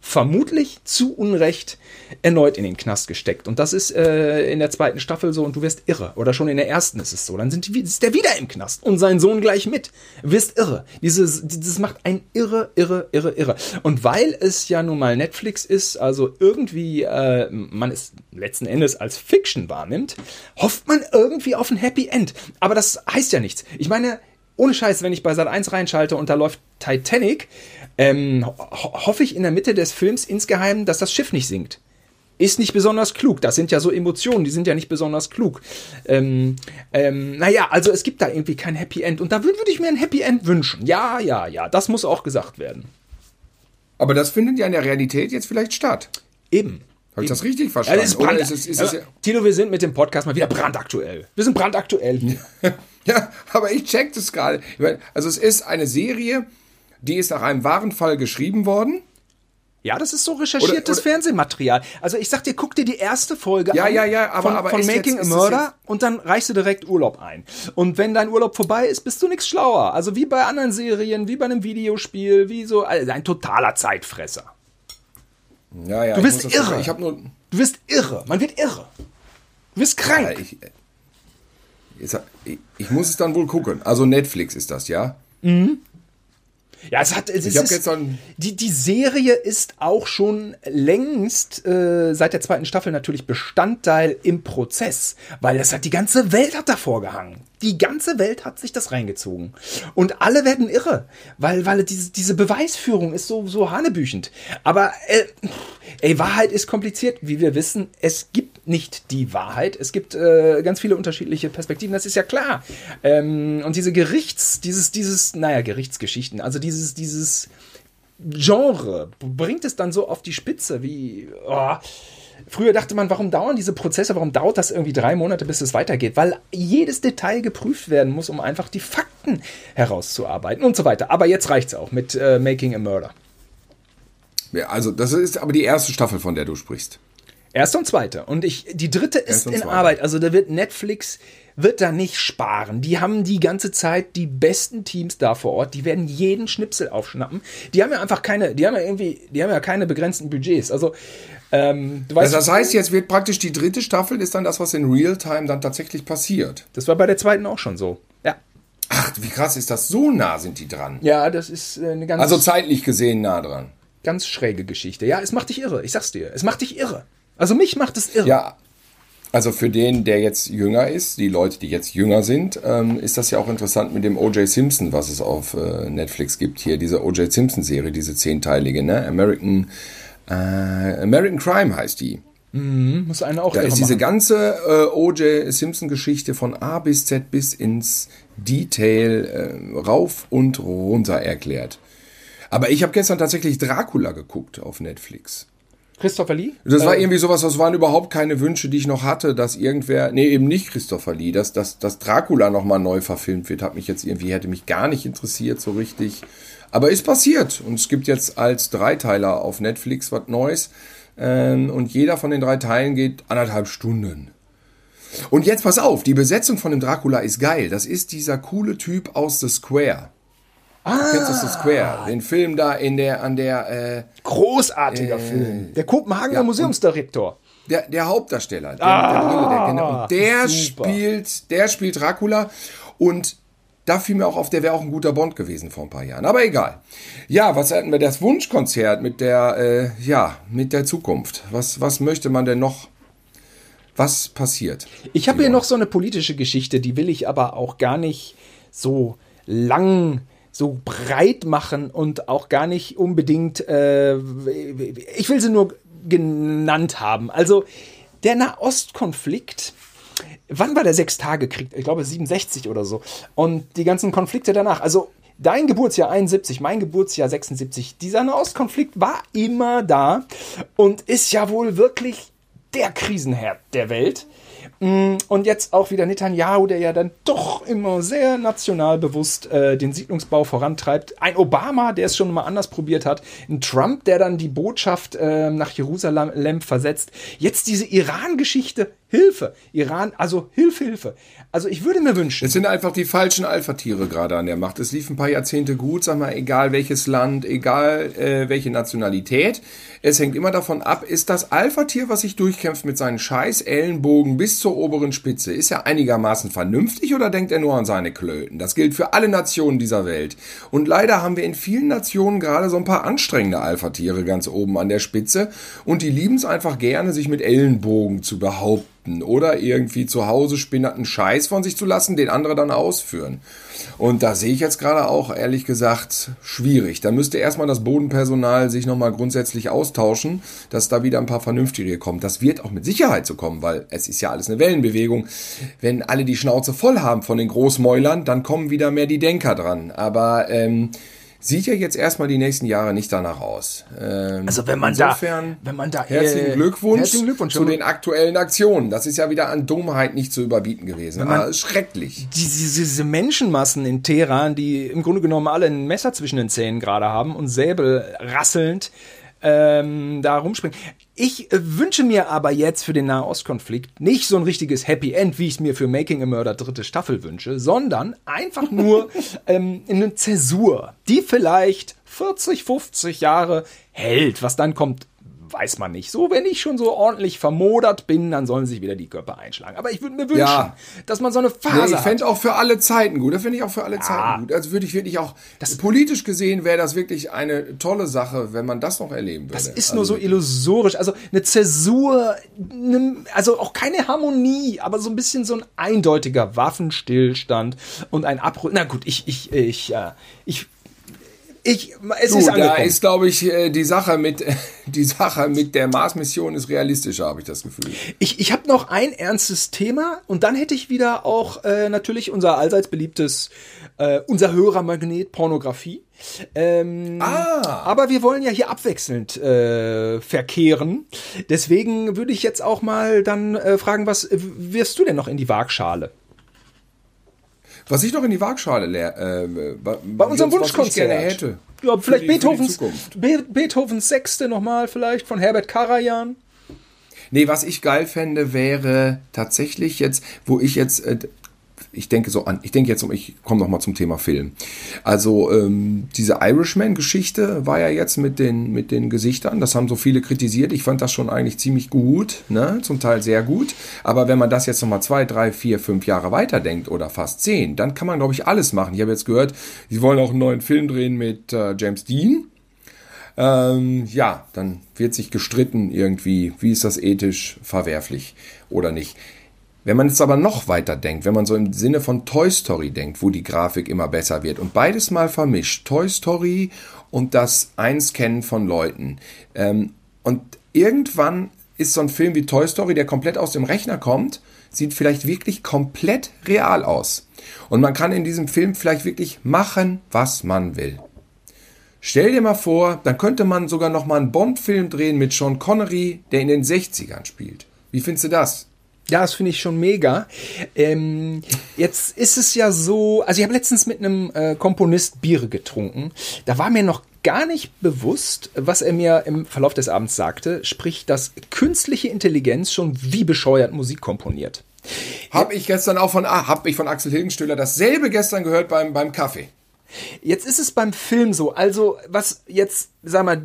Speaker 2: vermutlich zu Unrecht erneut in den Knast gesteckt. Und das ist äh, in der zweiten Staffel so und du wirst irre. Oder schon in der ersten ist es so. Dann sind ist der wieder im Knast und sein Sohn gleich mit. Wirst irre. Dieses, dieses macht ein irre, irre, irre, irre. Und weil es ja nun mal Netflix ist, also irgendwie äh, man es letzten Endes als Fiction wahrnimmt, hofft man irgendwie auf ein Happy End. Aber das heißt ja nichts. Ich meine, ohne Scheiß, wenn ich bei Sat 1 reinschalte und da läuft Titanic, ähm, ho hoffe ich in der Mitte des Films insgeheim, dass das Schiff nicht sinkt. Ist nicht besonders klug. Das sind ja so Emotionen, die sind ja nicht besonders klug. Ähm, ähm, naja, also es gibt da irgendwie kein Happy End. Und da würde würd ich mir ein Happy End wünschen. Ja, ja, ja, das muss auch gesagt werden.
Speaker 1: Aber das findet ja in der Realität jetzt vielleicht statt.
Speaker 2: Eben.
Speaker 1: Habe ich das richtig
Speaker 2: Ja,
Speaker 1: verstanden?
Speaker 2: das ist brand
Speaker 1: ist es, ist es
Speaker 2: ja, Tilo, wir sind mit dem Podcast mal wieder brandaktuell. Wir sind brandaktuell hier.
Speaker 1: Ja, aber ich check das gerade. Also es ist eine Serie, die ist nach einem wahren Fall geschrieben worden.
Speaker 2: Ja, das ist so recherchiertes
Speaker 1: Oder- oder-
Speaker 2: Fernsehmaterial. Also ich sag dir, guck dir die erste Folge
Speaker 1: Ja,
Speaker 2: an
Speaker 1: ja, ja, aber-
Speaker 2: von,
Speaker 1: aber
Speaker 2: von Making
Speaker 1: jetzt-
Speaker 2: a Murder und dann reichst du direkt Urlaub ein. Und wenn dein Urlaub vorbei ist, bist du nichts schlauer. Also wie bei anderen Serien, wie bei einem Videospiel, wie so also ein totaler Zeitfresser.
Speaker 1: Ja, ja.
Speaker 2: Du bist
Speaker 1: das-
Speaker 2: irre.
Speaker 1: Ich habe nur.
Speaker 2: Du wirst irre. Man wird irre. Du wirst krank.
Speaker 1: Ja, ich, jetzt, ich, ich muss es dann wohl gucken. Also Netflix ist das, ja?
Speaker 2: Ja, es hat. Es
Speaker 1: Ich
Speaker 2: ist,
Speaker 1: gestern.
Speaker 2: Die, die Serie ist auch schon längst äh, seit der zweiten Staffel natürlich Bestandteil im Prozess, weil das hat die ganze Welt hat davor gehangen. Die ganze Welt hat sich das reingezogen. Und alle werden irre, weil, weil diese, diese Beweisführung ist so, so hanebüchend. Aber äh, ey, Wahrheit ist kompliziert, wie wir wissen. Es gibt nicht die Wahrheit. Es gibt äh, ganz viele unterschiedliche Perspektiven, das ist ja klar. Ähm, und diese Gerichts, dieses, dieses, naja, Gerichtsgeschichten, also dieses, dieses Genre bringt es dann so auf die Spitze, wie. Oh. Früher dachte man, warum dauern diese Prozesse, warum dauert das irgendwie drei Monate, bis es weitergeht? Weil jedes Detail geprüft werden muss, um einfach die Fakten herauszuarbeiten und so weiter. Aber jetzt reicht's auch mit äh, Making a Murder.
Speaker 1: Ja, also das ist aber die erste Staffel, von der du sprichst.
Speaker 2: Erste und zweite. Und ich, die dritte ist in. Arbeit. Also da wird Netflix wird da nicht sparen. Die haben die ganze Zeit die besten Teams da vor Ort. Die werden jeden Schnipsel aufschnappen. Die haben ja einfach keine, die haben ja irgendwie, die haben ja keine begrenzten Budgets. Also ähm, du weißt,
Speaker 1: Also das heißt, jetzt wird praktisch die dritte Staffel, ist dann das, was in Realtime dann tatsächlich passiert.
Speaker 2: das war bei der zweiten auch schon so. Ja.
Speaker 1: Ach, wie krass ist das? So nah sind die dran.
Speaker 2: Ja, das ist äh, eine ganz,
Speaker 1: Also zeitlich gesehen nah dran.
Speaker 2: ganz schräge Geschichte. Ja, es macht dich irre. Ich sag's dir. Es macht dich irre. Also mich macht es irre.
Speaker 1: Ja, also für den, der jetzt jünger ist, die Leute, die jetzt jünger sind, ähm, ist das ja auch interessant mit dem O.J. Simpson, was es auf äh, Netflix gibt. Hier diese O.J. Simpson-Serie, diese zehnteilige, ne? American, äh, American Crime heißt die.
Speaker 2: Muss einer auch
Speaker 1: Da ist diese
Speaker 2: machen.
Speaker 1: ganze äh, O.J. Simpson-Geschichte von A bis Z bis ins Detail äh, rauf und runter erklärt. Aber ich habe gestern tatsächlich Dracula geguckt auf Netflix.
Speaker 2: Christopher Lee?
Speaker 1: Das war irgendwie sowas, das waren überhaupt keine Wünsche, die ich noch hatte, dass irgendwer, nee, eben nicht Christopher Lee, dass, dass, dass Dracula nochmal neu verfilmt wird, hat mich jetzt irgendwie, hätte mich gar nicht interessiert so richtig. Aber ist passiert und es gibt jetzt als Dreiteiler auf Netflix was Neues ähm, und jeder von den drei Teilen geht anderthalb Stunden. Und jetzt pass auf, die Besetzung von dem Dracula ist geil. Das ist dieser coole Typ aus The Square. Ah, du kennst das The Square, den Film da in der, an der, äh,
Speaker 2: Großartiger
Speaker 1: Äh,
Speaker 2: Film. Der Kopenhagener
Speaker 1: ja,
Speaker 2: Museumsdirektor.
Speaker 1: der, der Hauptdarsteller, der,
Speaker 2: Ah,
Speaker 1: mit der Brille, der, genau, der
Speaker 2: super.
Speaker 1: spielt, der spielt Dracula und da fiel mir auch auf, der wäre auch ein guter Bond gewesen vor ein paar Jahren. Aber egal. Ja, was hatten wir? Das Wunschkonzert mit der, äh, ja, mit der Zukunft. Was, was möchte man denn noch? Was passiert?
Speaker 2: Ich habe hier noch so eine politische Geschichte, die will ich aber auch gar nicht so lang, so breit machen und auch gar nicht unbedingt, äh, ich will sie nur genannt haben. Also der Nahostkonflikt, wann war der Sechstagekrieg? Ich glaube 67 oder so. Und die ganzen Konflikte danach, also dein Geburtsjahr 71, mein Geburtsjahr 76, dieser Nahostkonflikt war immer da und ist ja wohl wirklich der Krisenherd der Welt. Mm, Und jetzt auch wieder Netanyahu, der ja dann doch immer sehr nationalbewusst äh, den Siedlungsbau vorantreibt. Ein Obama, der es schon mal anders probiert hat. Ein Trump, der dann die Botschaft äh, nach Jerusalem versetzt. Jetzt diese Iran-Geschichte. Hilfe. Iran, also Hilfe, Hilfe. Also ich würde mir wünschen.
Speaker 1: Es sind einfach die falschen Alpha-Tiere gerade an der Macht. Es lief ein paar Jahrzehnte gut, sag mal, egal welches Land, egal äh, welche Nationalität. Es hängt immer davon ab, ist das Alpha-Tier, was sich durchkämpft mit seinen scheiß Ellenbogen bis zur oberen Spitze, ist er einigermaßen vernünftig oder denkt er nur an seine Klöten? Das gilt für alle Nationen dieser Welt. Und leider haben wir in vielen Nationen gerade so ein paar anstrengende Alpha-Tiere ganz oben an der Spitze und die lieben es einfach gerne, sich mit Ellenbogen zu behaupten oder irgendwie zu Hause spinnerten Scheiß von sich zu lassen, den andere dann ausführen. Und da sehe ich jetzt gerade auch, ehrlich gesagt, schwierig. Da müsste erstmal das Bodenpersonal sich nochmal grundsätzlich austauschen, dass da wieder ein paar Vernünftige kommen. Das wird auch mit Sicherheit so kommen, weil es ist ja alles eine Wellenbewegung. Wenn alle die Schnauze voll haben von den Großmäulern, dann kommen wieder mehr die Denker dran. Aber ähm, sieht ja jetzt erstmal die nächsten Jahre nicht danach aus. Ähm,
Speaker 2: Also wenn man
Speaker 1: insofern,
Speaker 2: da, wenn man da,
Speaker 1: Herzlichen
Speaker 2: äh,
Speaker 1: Glückwunsch,
Speaker 2: herzlichen Glückwunsch.
Speaker 1: zu den aktuellen Aktionen. Das ist ja wieder an Dummheit nicht zu überbieten gewesen.
Speaker 2: man-
Speaker 1: Ah, schrecklich.
Speaker 2: diese, diese Menschenmassen in Teheran, die im Grunde genommen alle ein Messer zwischen den Zähnen gerade haben und Säbel rasselnd ähm, da rumspringen. Ich äh, wünsche mir aber jetzt für den Nahostkonflikt nicht so ein richtiges Happy End, wie ich es mir für Making a Murder dritte Staffel wünsche, sondern einfach nur ähm, eine Zäsur, die vielleicht 40, 50 Jahre hält. Was dann kommt, weiß man nicht. So, wenn ich schon so ordentlich vermodert bin, dann sollen sich wieder die Körper einschlagen. Aber ich würde mir wünschen,
Speaker 1: Ja.
Speaker 2: dass man so eine
Speaker 1: Nee,
Speaker 2: Phase
Speaker 1: ich
Speaker 2: hat.
Speaker 1: fände auch für alle Zeiten gut. Das finde ich auch für alle Zeiten gut. Also würde ich wirklich auch, politisch gesehen wäre das wirklich eine tolle Sache, wenn man das noch erleben würde.
Speaker 2: Das ist
Speaker 1: also,
Speaker 2: nur so illusorisch. Also eine Zäsur, ne, also auch keine Harmonie, aber so ein bisschen so ein eindeutiger Waffenstillstand und ein Abbruch. Na gut, ich, ich, ich, äh, ich, ich, es
Speaker 1: Du,
Speaker 2: ist
Speaker 1: da
Speaker 2: angekommen.
Speaker 1: ist, glaube ich, äh, die Sache mit die Sache mit der Mars-Mission ist realistischer, habe ich das Gefühl.
Speaker 2: Ich, ich habe noch ein ernstes Thema und dann hätte ich wieder auch äh, natürlich unser allseits beliebtes, äh, unser Hörermagnet Pornografie. Ähm,
Speaker 1: Ah.
Speaker 2: Aber wir wollen ja hier abwechselnd äh, verkehren. Deswegen würde ich jetzt auch mal dann äh, fragen, was wirfst du denn noch in die Waagschale?
Speaker 1: Was ich noch in die Waagschale leer, äh, bei,
Speaker 2: unserem Wunschkonzert.
Speaker 1: gerne hätte.
Speaker 2: Ja, vielleicht
Speaker 1: die-
Speaker 2: Beethovens. Be Beethovens Sechste nochmal, vielleicht von Herbert Karajan.
Speaker 1: Nee, was ich geil fände, wäre tatsächlich jetzt, wo ich jetzt, äh, ich denke so an, ich denke jetzt, ich komme noch mal zum Thema Film. Also ähm, diese Irishman-Geschichte war ja jetzt mit den mit den Gesichtern, das haben so viele kritisiert. Ich fand das schon eigentlich ziemlich gut, ne, zum Teil sehr gut. Aber wenn man das jetzt noch mal zwei, drei, vier, fünf Jahre weiterdenkt oder fast zehn, dann kann man glaube ich alles machen. Ich habe jetzt gehört, sie wollen auch einen neuen Film drehen mit äh, James Dean. Ähm, ja, dann wird sich gestritten irgendwie, wie ist das ethisch verwerflich oder nicht. Wenn man jetzt aber noch weiter denkt, wenn man so im Sinne von Toy Story denkt, wo die Grafik immer besser wird und beides mal vermischt, Toy Story und das Einscannen von Leuten. Ähm, und irgendwann ist so ein Film wie Toy Story, der komplett aus dem Rechner kommt, sieht vielleicht wirklich komplett real aus. Und man kann in diesem Film vielleicht wirklich machen, was man will. Stell dir mal vor, dann könnte man sogar noch mal einen Bond-Film drehen mit Sean Connery, der in den 60ern spielt. Wie findest du das?
Speaker 2: Ja, das finde ich schon mega. Ähm, jetzt ist es ja so, also ich habe letztens mit einem äh, Komponist Biere getrunken. Da war mir noch gar nicht bewusst, was er mir im Verlauf des Abends sagte, sprich, dass künstliche Intelligenz schon wie bescheuert Musik komponiert.
Speaker 1: Habe ich gestern auch von, ah, habe ich von Axel Hilgenstühler dasselbe gestern gehört beim, beim Kaffee.
Speaker 2: Jetzt ist es beim Film so, also was jetzt, sag mal,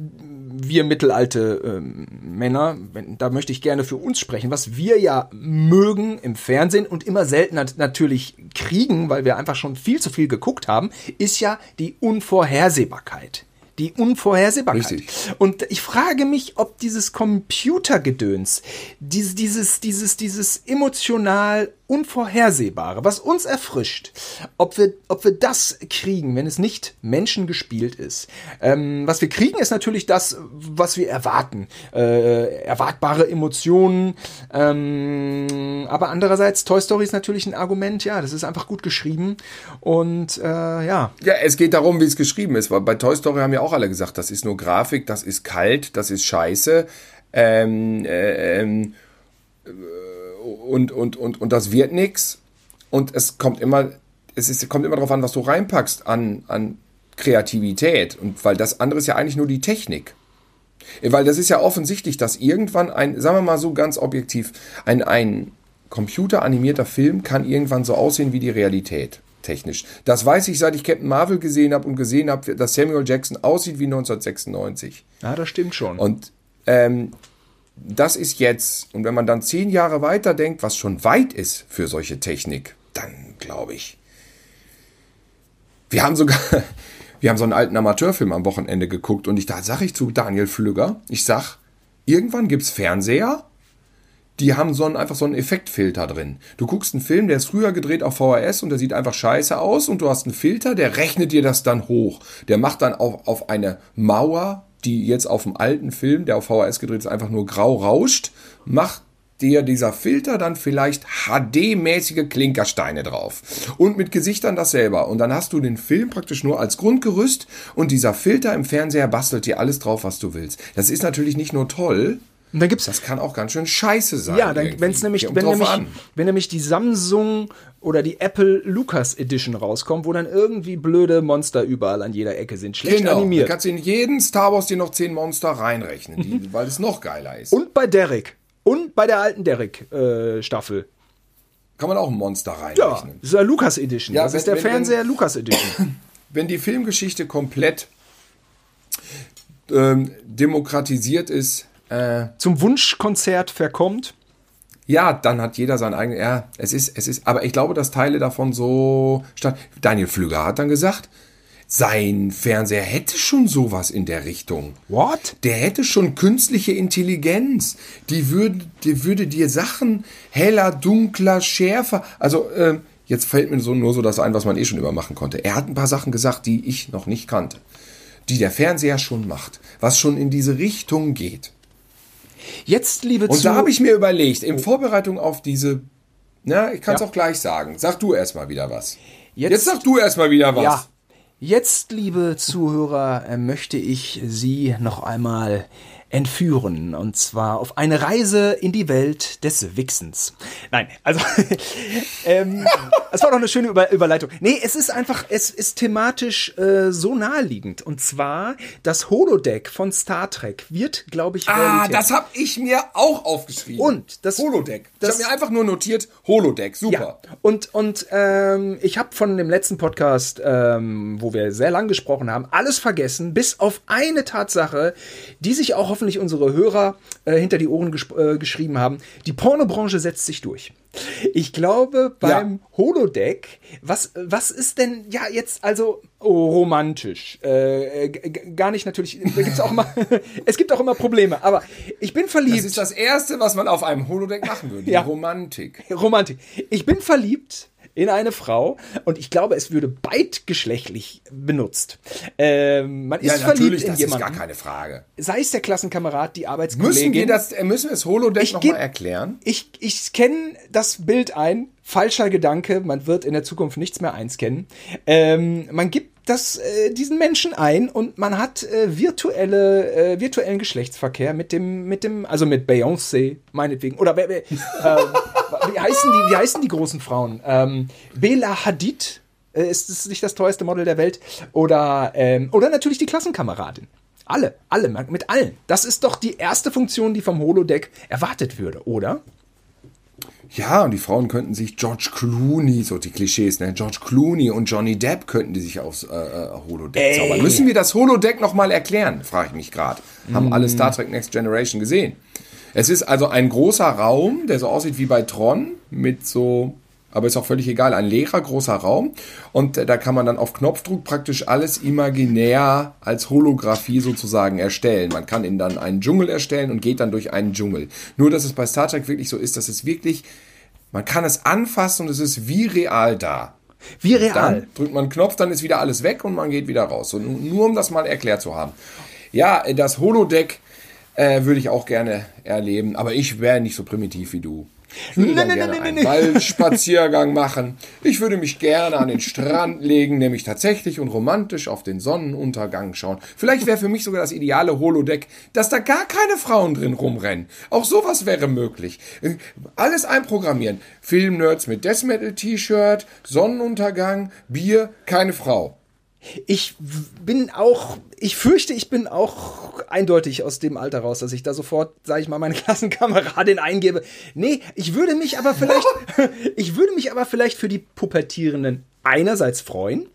Speaker 2: wir mittelalte ähm, Männer, wenn, da möchte ich gerne für uns sprechen, was wir ja mögen im Fernsehen und immer seltener natürlich kriegen, weil wir einfach schon viel zu viel geguckt haben, ist ja die Unvorhersehbarkeit die Unvorhersehbarkeit. Richtig. Und ich frage mich, ob dieses Computergedöns, dieses, dieses, dieses, dieses emotional Unvorhersehbare, was uns erfrischt, ob wir, ob wir das kriegen, wenn es nicht menschengespielt ist. Ähm, was wir kriegen, ist natürlich das, was wir erwarten. Äh, erwartbare Emotionen. Ähm, aber andererseits, Toy Story ist natürlich ein Argument, ja, das ist einfach gut geschrieben. Und äh, ja.
Speaker 1: Ja, es geht darum, wie es geschrieben ist. Weil bei Toy Story haben ja auch alle gesagt, das ist nur Grafik, das ist kalt, das ist scheiße. Ähm, äh, ähm, und, und, und, und das wird nichts. Und es kommt immer, es ist, kommt immer darauf an, was du reinpackst an, an Kreativität. Und weil das andere ist ja eigentlich nur die Technik. Weil das ist ja offensichtlich, dass irgendwann ein, sagen wir mal so ganz objektiv, ein, ein computeranimierter Film kann irgendwann so aussehen wie die Realität. Technisch. Das weiß ich, seit ich Captain Marvel gesehen habe und gesehen habe, dass Samuel Jackson aussieht wie 1996.
Speaker 2: Ja, das stimmt schon.
Speaker 1: Und ähm, das ist jetzt. Und wenn man dann zehn Jahre weiter denkt, was schon weit ist für solche Technik, dann glaube ich. Wir haben sogar, wir haben so einen alten Amateurfilm am Wochenende geguckt und ich da sage ich zu Daniel Flügger, ich sag, irgendwann gibt es Fernseher, die haben so einen, einfach so einen Effektfilter drin. Du guckst einen Film, der ist früher gedreht auf VHS und der sieht einfach scheiße aus und du hast einen Filter, der rechnet dir das dann hoch. Der macht dann auch auf eine Mauer die jetzt auf dem alten Film, der auf VHS gedreht ist, einfach nur grau rauscht, macht dir dieser Filter dann vielleicht HD-mäßige Klinkersteine drauf. Und mit Gesichtern das selber. Und dann hast du den Film praktisch nur als Grundgerüst und dieser Filter im Fernseher bastelt dir alles drauf, was du willst. Das ist natürlich nicht nur toll,
Speaker 2: und dann gibt's
Speaker 1: das kann auch ganz schön scheiße sein.
Speaker 2: Ja, wenn es nämlich, wenn nämlich, wenn nämlich die Samsung oder die Apple Lucas Edition rauskommt, wo dann irgendwie blöde Monster überall an jeder Ecke sind, schlecht genau. animiert.
Speaker 1: Da kannst du in jeden Star Wars dir noch zehn Monster reinrechnen, die, weil es noch geiler ist.
Speaker 2: Und bei Derek. Und bei der alten Derek-Staffel. Äh,
Speaker 1: kann man auch ein Monster reinrechnen. Ja,
Speaker 2: das ist der Lucas Edition. Ja, das wenn, ist der wenn, Fernseher wenn, Lucas Edition.
Speaker 1: Wenn die Filmgeschichte komplett ähm, demokratisiert ist,
Speaker 2: äh, zum Wunschkonzert verkommt.
Speaker 1: Ja, dann hat jeder sein eigenes. Ja, es ist, es ist, aber ich glaube, dass Teile davon so statt. Daniel Flüger hat dann gesagt, sein Fernseher hätte schon sowas in der Richtung.
Speaker 2: What?
Speaker 1: Der hätte schon künstliche Intelligenz. Die würde, die würde dir Sachen heller, dunkler, schärfer. Also, äh, jetzt fällt mir so nur so das ein, was man eh schon immer machen konnte. Er hat ein paar Sachen gesagt, die ich noch nicht kannte. Die der Fernseher schon macht. Was schon in diese Richtung geht.
Speaker 2: Jetzt, liebe
Speaker 1: Und da habe ich mir überlegt, in Vorbereitung auf diese, na, ich kann es ja. auch gleich sagen. Sag du erstmal wieder was. Jetzt, Jetzt sag du erstmal wieder was. Ja.
Speaker 2: Jetzt, liebe Zuhörer, äh, möchte ich Sie noch einmal entführen. Und zwar auf eine Reise in die Welt des Wichsens. Nein, also ähm, es war doch eine schöne Über Überleitung. Nee, es ist einfach, es ist thematisch äh, so naheliegend. Und zwar das Holodeck von Star Trek wird, glaube ich,
Speaker 1: ah, Realität. Ah, das habe ich mir auch aufgeschrieben.
Speaker 2: Und das
Speaker 1: Holodeck. Das, ich habe mir einfach nur notiert Holodeck. Super.
Speaker 2: Ja. Und und ähm, ich habe von dem letzten Podcast, ähm, wo wir sehr lang gesprochen haben, alles vergessen, bis auf eine Tatsache, die sich auch auf hoffentlich unsere Hörer äh, hinter die Ohren äh, geschrieben haben. Die Pornobranche setzt sich durch. Ich glaube, beim ja. Holodeck, was, was ist denn, ja, jetzt also oh, romantisch? Äh, gar nicht natürlich, gibt's auch immer, es gibt auch immer Probleme, aber ich bin verliebt. Das
Speaker 1: ist das Erste, was man auf einem Holodeck machen würde, ja. Romantik.
Speaker 2: Romantik. Ich bin verliebt in eine Frau und ich glaube, es würde beidgeschlechtlich benutzt. Ähm, man ist ja, verliebt in
Speaker 1: das
Speaker 2: jemanden.
Speaker 1: Das ist gar keine Frage.
Speaker 2: Sei es der Klassenkamerad, die Arbeitskollegin.
Speaker 1: Müssen wir das, äh, müssen wir das Holodeck nochmal erklären?
Speaker 2: Ich, ich scanne das Bild ein. Falscher Gedanke, man wird in der Zukunft nichts mehr einscannen. Ähm, man gibt das, äh, diesen Menschen ein und man hat äh, virtuelle, äh, virtuellen Geschlechtsverkehr mit dem, mit dem, also mit Beyoncé, meinetwegen. Oder äh, äh, wie, heißen die, wie heißen die großen Frauen? Ähm, Bela Hadid äh, ist es nicht das teuerste Model der Welt. Oder, ähm, oder natürlich die Klassenkameradin. Alle, alle, mit allen. Das ist doch die erste Funktion, die vom Holodeck erwartet würde, oder?
Speaker 1: Ja, und die Frauen könnten sich George Clooney, so die Klischees, ne? George Clooney und Johnny Depp könnten die sich aufs äh, äh Holodeck Ey. zaubern. Müssen wir das Holodeck nochmal erklären, frage ich mich gerade. Haben mm. alle Star Trek Next Generation gesehen. Es ist also ein großer Raum, der so aussieht wie bei Tron, mit so aber ist auch völlig egal, ein leerer großer Raum und da kann man dann auf Knopfdruck praktisch alles imaginär als Holographie sozusagen erstellen. Man kann ihn dann einen Dschungel erstellen und geht dann durch einen Dschungel. Nur, dass es bei Star Trek wirklich so ist, dass es wirklich, man kann es anfassen und es ist wie real da.
Speaker 2: Wie real?
Speaker 1: Dann drückt man einen Knopf, dann ist wieder alles weg und man geht wieder raus. So, nur um das mal erklärt zu haben. Ja, das Holodeck äh, würde ich auch gerne erleben, aber ich wäre nicht so primitiv wie du. Ich würde dann gerne einen Waldspaziergang machen. Ich würde mich gerne an den Strand legen, nämlich tatsächlich und romantisch auf den Sonnenuntergang schauen. Vielleicht wäre für mich sogar das ideale Holodeck, dass da gar keine Frauen drin rumrennen. Auch sowas wäre möglich. Alles einprogrammieren. Filmnerds mit Death Metal T-Shirt, Sonnenuntergang, Bier, keine Frau.
Speaker 2: Ich bin auch, ich fürchte, ich bin auch eindeutig aus dem Alter raus, dass ich da sofort, sage ich mal, meine Klassenkameradin eingebe. Nee, ich würde mich aber vielleicht, ich würde mich aber vielleicht für die Pubertierenden einerseits freuen,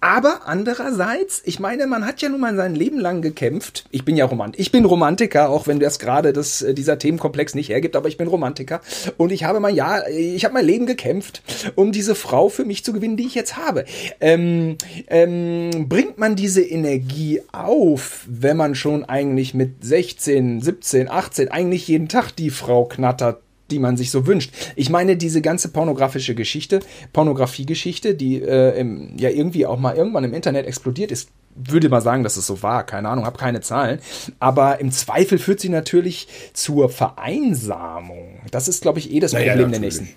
Speaker 2: aber andererseits, ich meine, man hat ja nun mal sein Leben lang gekämpft. Ich bin ja Romantiker. Ich bin Romantiker, auch wenn das gerade das, äh, dieser Themenkomplex nicht hergibt, aber ich bin Romantiker. Und ich habe mein Jahr, ich habe mein Leben gekämpft, um diese Frau für mich zu gewinnen, die ich jetzt habe. Ähm, ähm, bringt man diese Energie auf, wenn man schon eigentlich mit 16, 17, 18 eigentlich jeden Tag die Frau knattert, die man sich so wünscht. Ich meine, diese ganze pornografische Geschichte, Pornografie-Geschichte, die äh, im, ja irgendwie auch mal irgendwann im Internet explodiert ist, würde mal sagen, dass es so war. Keine Ahnung, habe keine Zahlen. Aber im Zweifel führt sie natürlich zur Vereinsamung. Das ist, glaube ich, eh das naja, Problem der nächsten.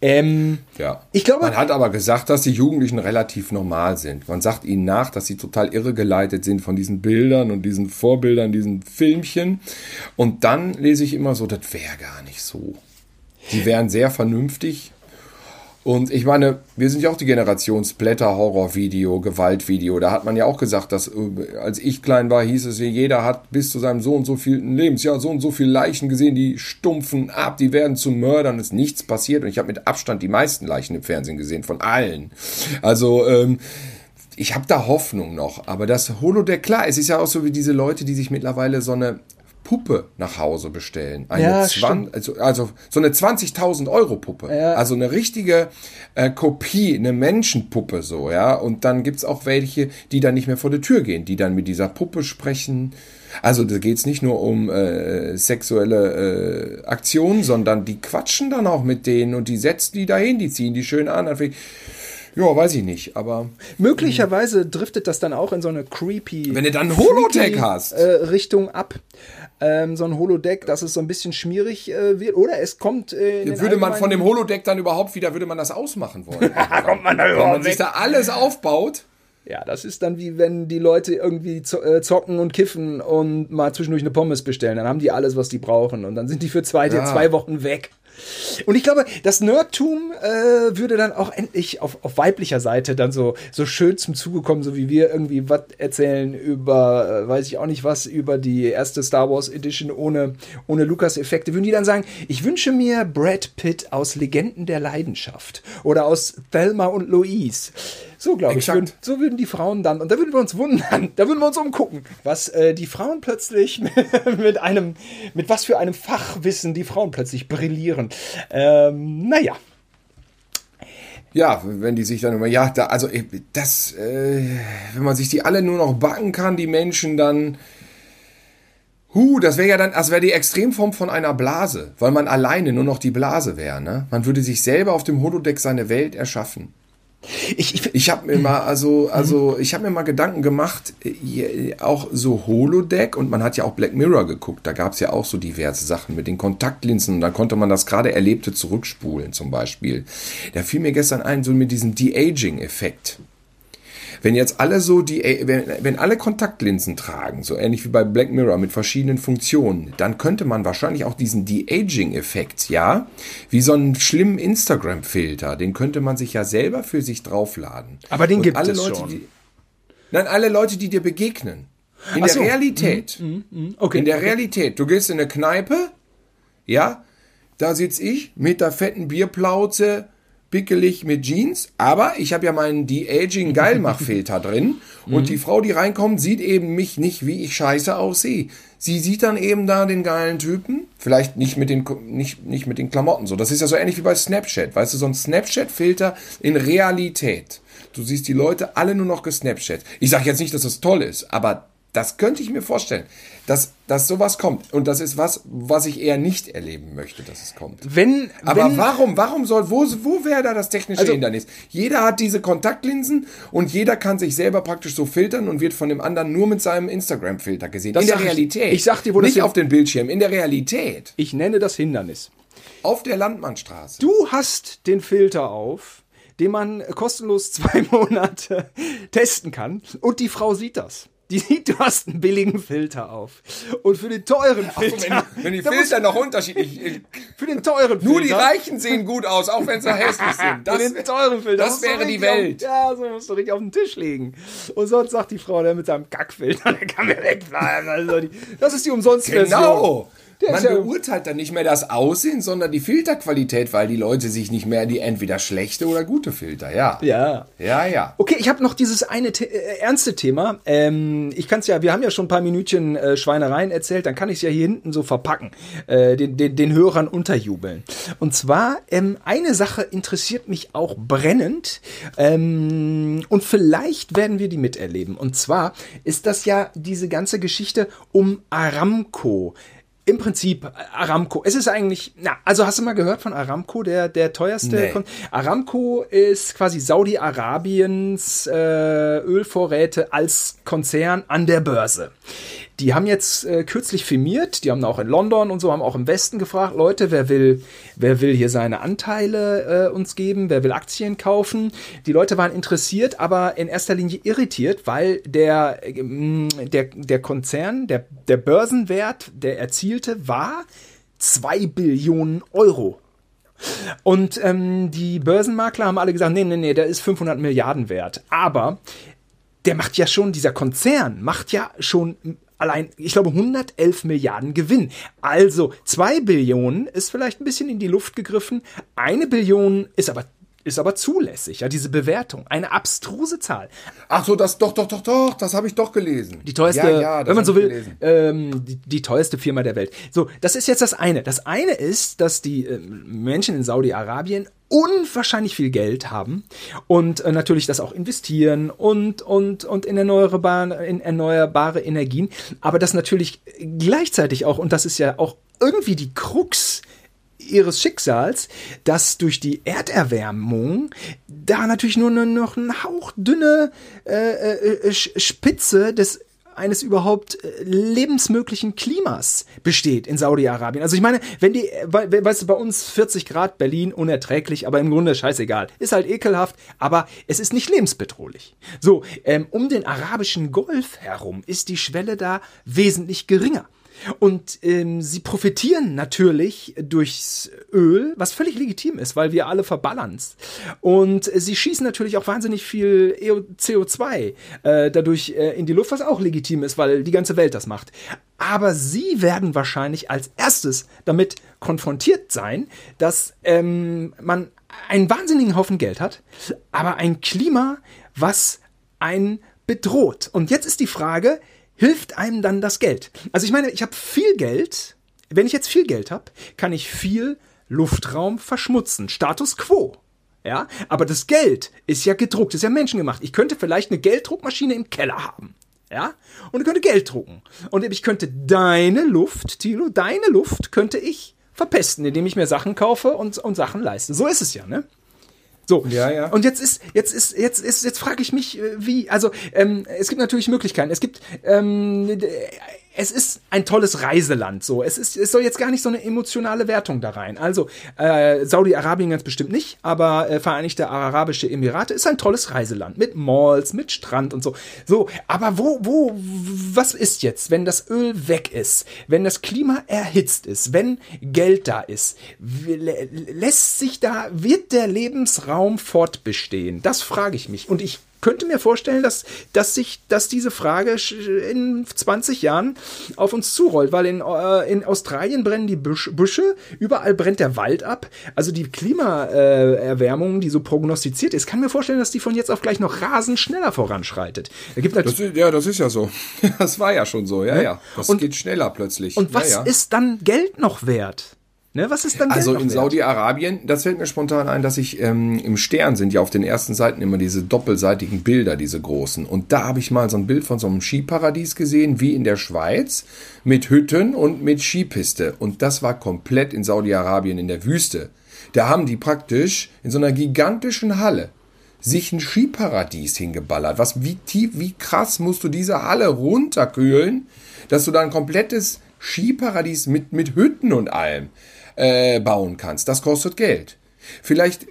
Speaker 1: Ähm, ja. Ich glaube, Man hat aber gesagt, dass die Jugendlichen relativ normal sind. Man sagt ihnen nach, dass sie total irregeleitet sind von diesen Bildern und diesen Vorbildern, diesen Filmchen. Und dann lese ich immer so, das wäre gar nicht so. Die wären sehr vernünftig und ich meine, wir sind ja auch die Generation Splatter-Horror-Video, Gewaltvideo. Da hat man ja auch gesagt, dass äh, als ich klein war, hieß es, jeder hat bis zu seinem so und so vielen Lebensjahr so und so viele Leichen gesehen, die stumpfen ab, die werden zu Mördern, ist nichts passiert. Und ich habe mit Abstand die meisten Leichen im Fernsehen gesehen, von allen. Also, ähm, ich habe da Hoffnung noch, aber das Holodeck, klar, es ist ja auch so wie diese Leute, die sich mittlerweile so eine Puppe nach Hause bestellen. Eine ja, 20, also, also so eine 20.000 Euro Puppe. Ja. Also eine richtige äh, Kopie, eine Menschenpuppe so, ja. Und dann gibt's auch welche, die dann nicht mehr vor der Tür gehen, die dann mit dieser Puppe sprechen. Also da geht's nicht nur um äh, sexuelle äh, Aktionen, sondern die quatschen dann auch mit denen und die setzen die dahin, die ziehen die schön an. Ja, weiß ich nicht, aber.
Speaker 2: Möglicherweise driftet das dann auch in so eine creepy.
Speaker 1: Wenn du dann ein Holotech hast.
Speaker 2: Äh, Richtung ab ähm, so ein Holodeck, dass es so ein bisschen schmierig äh, wird. Oder es kommt.
Speaker 1: Äh, würde man von dem Holodeck dann überhaupt wieder, würde man das ausmachen wollen? kommt man da überhaupt Wenn man sich da alles aufbaut.
Speaker 2: Ja, das ist dann wie wenn die Leute irgendwie äh, zocken und kiffen und mal zwischendurch eine Pommes bestellen. Dann haben die alles, was die brauchen. Und dann sind die für zwei, ja. zwei Wochen weg. Und ich glaube, das Nerdtum äh, würde dann auch endlich auf, auf weiblicher Seite dann so, so schön zum Zuge kommen, so wie wir irgendwie was erzählen über, äh, weiß ich auch nicht was, über die erste Star Wars Edition ohne, ohne Lukas-Effekte. Würden die dann sagen, ich wünsche mir Brad Pitt aus Legenden der Leidenschaft oder aus Thelma und Louise. So, glaube ich. Würden, so würden die Frauen dann, und da würden wir uns wundern, da würden wir uns umgucken, was äh, die Frauen plötzlich mit einem, mit was für einem Fachwissen die Frauen plötzlich brillieren. Ähm, naja.
Speaker 1: Ja, wenn die sich dann immer, ja, da, also das, äh, wenn man sich die alle nur noch backen kann, die Menschen, dann, Huh, das wäre ja dann, das wäre die Extremform von einer Blase, weil man alleine nur noch die Blase wäre, ne? Man würde sich selber auf dem Holodeck seine Welt erschaffen. Ich, ich, ich habe mir mal, also, also ich habe mir mal Gedanken gemacht, auch so Holodeck und man hat ja auch Black Mirror geguckt, da gab es ja auch so diverse Sachen mit den Kontaktlinsen und da konnte man das gerade Erlebte zurückspulen zum Beispiel. Da fiel mir gestern ein, so mit diesem De-Aging-Effekt wenn jetzt alle so die, wenn, wenn alle Kontaktlinsen tragen, so ähnlich wie bei Black Mirror mit verschiedenen Funktionen, dann könnte man wahrscheinlich auch diesen De-Aging-Effekt, ja, wie so einen schlimmen Instagram-Filter, den könnte man sich ja selber für sich draufladen.
Speaker 2: Aber den
Speaker 1: Und
Speaker 2: gibt es
Speaker 1: Leute,
Speaker 2: schon.
Speaker 1: Die, nein, alle Leute, die dir begegnen. In
Speaker 2: Ach
Speaker 1: der
Speaker 2: so. Mhm,
Speaker 1: Realität.
Speaker 2: Okay.
Speaker 1: In der Realität. Du gehst in eine Kneipe, ja, da sitz ich mit der fetten Bierplauze, pickelig mit Jeans, aber ich habe ja meinen De-Aging Geilmachfilter drin und die Frau, die reinkommt, sieht eben mich nicht, wie ich scheiße aussehe. Sie sieht dann eben da den geilen Typen, vielleicht nicht mit den nicht, nicht mit den Klamotten so. Das ist ja so ähnlich wie bei Snapchat, weißt du, so ein Snapchat-Filter in Realität. Du siehst die Leute alle nur noch gesnapchat. Ich sage jetzt nicht, dass das toll ist, aber das könnte ich mir vorstellen, dass, dass sowas kommt. Und das ist was, was ich eher nicht erleben möchte, dass es kommt.
Speaker 2: wenn,
Speaker 1: Aber
Speaker 2: wenn,
Speaker 1: warum, warum soll, wo, wo wäre da das technische
Speaker 2: Also-
Speaker 1: Hindernis? Jeder hat diese Kontaktlinsen und jeder kann sich selber praktisch so filtern und wird von dem anderen nur mit seinem Instagram-Filter gesehen.
Speaker 2: Das
Speaker 1: in der
Speaker 2: sag ich-
Speaker 1: Realität.
Speaker 2: ich sag dir, wo das
Speaker 1: Nicht auf dem Bildschirm, in der Realität.
Speaker 2: ich nenne das Hindernis.
Speaker 1: Auf der Landmannstraße.
Speaker 2: Du hast den Filter auf, den man kostenlos zwei Monate testen kann und die Frau sieht das. Die du hast einen billigen Filter auf. Und für den teuren Filter.
Speaker 1: wenn, wenn die Filter noch unterschiedlich.
Speaker 2: für den teuren
Speaker 1: Nur die
Speaker 2: Filter.
Speaker 1: Reichen sehen gut aus, auch wenn sie hässlich sind.
Speaker 2: Das, den teuren Filter.
Speaker 1: das wäre die Welt.
Speaker 2: Auf, ja, so musst du richtig auf den Tisch legen. Und sonst sagt die Frau, der mit seinem Kackfilter, der kann mir wegbleiben. Also die, das ist die Umsonstversion.
Speaker 1: Genau.
Speaker 2: Der
Speaker 1: Man beurteilt dann nicht mehr das Aussehen, sondern die Filterqualität, weil die Leute sich nicht mehr die entweder schlechte oder gute Filter, ja.
Speaker 2: Ja.
Speaker 1: Ja, ja.
Speaker 2: Okay, ich habe noch dieses eine The äh, ernste Thema. Ähm, ich kann es ja, wir haben ja schon ein paar Minütchen äh, Schweinereien erzählt, dann kann ich es ja hier hinten so verpacken, äh, den, den, den Hörern unterjubeln. Und zwar, ähm, eine Sache interessiert mich auch brennend ähm, und vielleicht werden wir die miterleben. Und zwar ist das ja diese ganze Geschichte um Aramco. Im Prinzip Aramco. Es ist eigentlich, na, also hast du mal gehört von Aramco, der, der teuerste?
Speaker 1: Nee.
Speaker 2: Aramco ist quasi Saudi-Arabiens äh, Ölvorräte als Konzern an der Börse. Die haben jetzt äh, kürzlich firmiert, die haben auch in London und so, haben auch im Westen gefragt, Leute, wer will, wer will hier seine Anteile äh, uns geben, wer will Aktien kaufen? Die Leute waren interessiert, aber in erster Linie irritiert, weil der, ähm, der, der Konzern, der, der Börsenwert, der erzielte, war 2 Billionen Euro. Und ähm, die Börsenmakler haben alle gesagt, nee, nee, nee, der ist 500 Milliarden wert. Aber der macht ja schon, dieser Konzern macht ja schon allein, ich glaube, 111 Milliarden Gewinn. Also 2 Billionen ist vielleicht ein bisschen in die Luft gegriffen. Eine Billion ist aber ist aber zulässig, ja, diese Bewertung. Eine abstruse Zahl.
Speaker 1: Ach so, das doch, doch, doch, doch, das habe ich doch gelesen.
Speaker 2: Die teuerste,
Speaker 1: ja, ja,
Speaker 2: wenn man so will, ähm, die, die teuerste Firma der Welt. So, das ist jetzt das eine. Das eine ist, dass die ähm, Menschen in Saudi-Arabien unwahrscheinlich viel Geld haben und äh, natürlich das auch investieren und, und, und in, erneuerbare, in erneuerbare Energien, aber das natürlich gleichzeitig auch, und das ist ja auch irgendwie die Krux ihres Schicksals, dass durch die Erderwärmung da natürlich nur noch eine hauchdünne äh, äh, Sch- Spitze des eines überhaupt äh, lebensmöglichen Klimas besteht in Saudi-Arabien. Also ich meine, wenn die, äh, we- weißt du, bei uns 40 Grad Berlin unerträglich, aber im Grunde scheißegal. Ist halt ekelhaft, aber es ist nicht lebensbedrohlich. So, ähm, um den arabischen Golf herum ist die Schwelle da wesentlich geringer. Und ähm, sie profitieren natürlich durchs Öl, was völlig legitim ist, weil wir alle verballern Und äh, sie schießen natürlich auch wahnsinnig viel EO CO2 äh, dadurch äh, in die Luft, was auch legitim ist, weil die ganze Welt das macht. Aber sie werden wahrscheinlich als erstes damit konfrontiert sein, dass ähm, man einen wahnsinnigen Haufen Geld hat, aber ein Klima, was einen bedroht. Und jetzt ist die Frage, hilft einem dann das Geld? Also ich meine, ich habe viel Geld. Wenn ich jetzt viel Geld habe, kann ich viel Luftraum verschmutzen. Status quo. Ja, aber das Geld ist ja gedruckt, ist ja menschengemacht. Ich könnte vielleicht eine Gelddruckmaschine im Keller haben. Ja, und ich könnte Geld drucken. Und ich könnte deine Luft, Tilo, deine Luft könnte ich verpesten, indem ich mir Sachen kaufe und, und Sachen leiste. So ist es ja, ne? So.
Speaker 1: Ja, ja.
Speaker 2: Und jetzt ist, jetzt ist, jetzt ist, jetzt frage ich mich, äh, wie, also ähm, es gibt natürlich Möglichkeiten. Es gibt ähm, es ist ein tolles Reiseland. So, es ist, es soll jetzt gar nicht so eine emotionale Wertung da rein. Also äh, Saudi-Arabien ganz bestimmt nicht, aber äh, Vereinigte Arabische Emirate ist ein tolles Reiseland mit Malls, mit Strand und so. So, aber wo, wo, was ist jetzt, wenn das Öl weg ist, wenn das Klima erhitzt ist, wenn Geld da ist, lässt sich da, wird der Lebensraum fortbestehen? Das frage ich mich. Und ich könnte mir vorstellen, dass, dass sich, dass diese Frage in 20 Jahren auf uns zurollt, weil in, äh, in Australien brennen die Büsch, Büsche, überall brennt der Wald ab. Also die Klimaerwärmung, äh, die so prognostiziert ist, kann mir vorstellen, dass die von jetzt auf gleich noch rasend schneller voranschreitet.
Speaker 1: Da gibt das ist, ja, das ist ja so. Das war ja schon so, ja, ja. Das und, geht schneller plötzlich.
Speaker 2: Und was
Speaker 1: ja, ja.
Speaker 2: ist dann Geld noch wert? Ne, was ist dann
Speaker 1: Also in Saudi-Arabien, das fällt mir spontan ein, dass ich ähm, im Stern sind ja auf den ersten Seiten immer diese doppelseitigen Bilder, diese großen. Und da habe ich mal so ein Bild von so einem Skiparadies gesehen, wie in der Schweiz, mit Hütten und mit Skipiste. Und das war komplett in Saudi-Arabien in der Wüste. Da haben die praktisch in so einer gigantischen Halle sich ein Skiparadies hingeballert. Was, wie tief, wie krass musst du diese Halle runterkühlen, dass du da ein komplettes Skiparadies mit, mit Hütten und allem äh, bauen kannst. Das kostet Geld. Vielleicht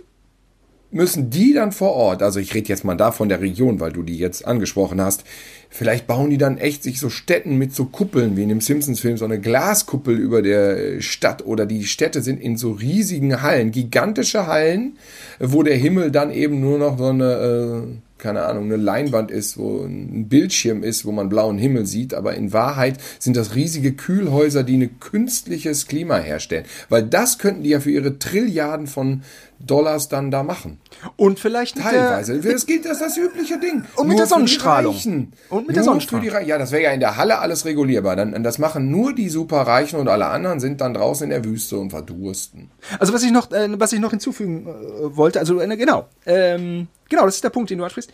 Speaker 1: müssen die dann vor Ort, also ich rede jetzt mal da von der Region, weil du die jetzt angesprochen hast, vielleicht bauen die dann echt sich so Städten mit so Kuppeln, wie in dem Simpsons-Film, so eine Glaskuppel über der Stadt oder die Städte sind in so riesigen Hallen, gigantische Hallen, wo der Himmel dann eben nur noch so eine, äh, keine Ahnung, eine Leinwand ist, wo ein Bildschirm ist, wo man blauen Himmel sieht, aber in Wahrheit sind das riesige Kühlhäuser, die ein künstliches Klima herstellen. Weil das könnten die ja für ihre Trilliarden von Dollars dann da machen.
Speaker 2: Und vielleicht
Speaker 1: teilweise. Der, das geht das übliche Ding.
Speaker 2: Und mit der Sonnenstrahlung.
Speaker 1: Und mit der Sonnenstrahlung. ja, das wäre ja in der Halle alles regulierbar. Dann, das machen nur die Superreichen und alle anderen sind dann draußen in der Wüste und verdursten.
Speaker 2: Also was ich noch, äh, was ich noch hinzufügen äh, wollte, also äh, genau, ähm, genau, das ist der Punkt, den du ansprichst.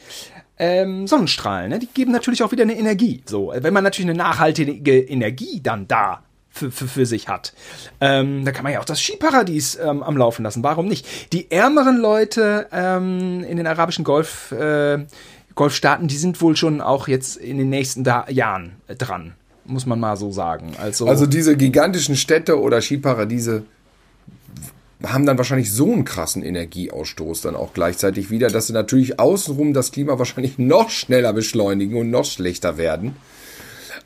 Speaker 2: Ähm, Sonnenstrahlen, ne, die geben natürlich auch wieder eine Energie. So, wenn man natürlich eine nachhaltige Energie dann da für, für, für sich hat. Ähm, da kann man ja auch das Skiparadies ähm, am Laufen lassen. Warum nicht? Die ärmeren Leute ähm, in den arabischen Golf, äh, Golfstaaten, die sind wohl schon auch jetzt in den nächsten da Jahren dran, muss man mal so sagen. Also,
Speaker 1: also diese gigantischen Städte oder Skiparadiese haben dann wahrscheinlich so einen krassen Energieausstoß dann auch gleichzeitig wieder, dass sie natürlich außenrum das Klima wahrscheinlich noch schneller beschleunigen und noch schlechter werden.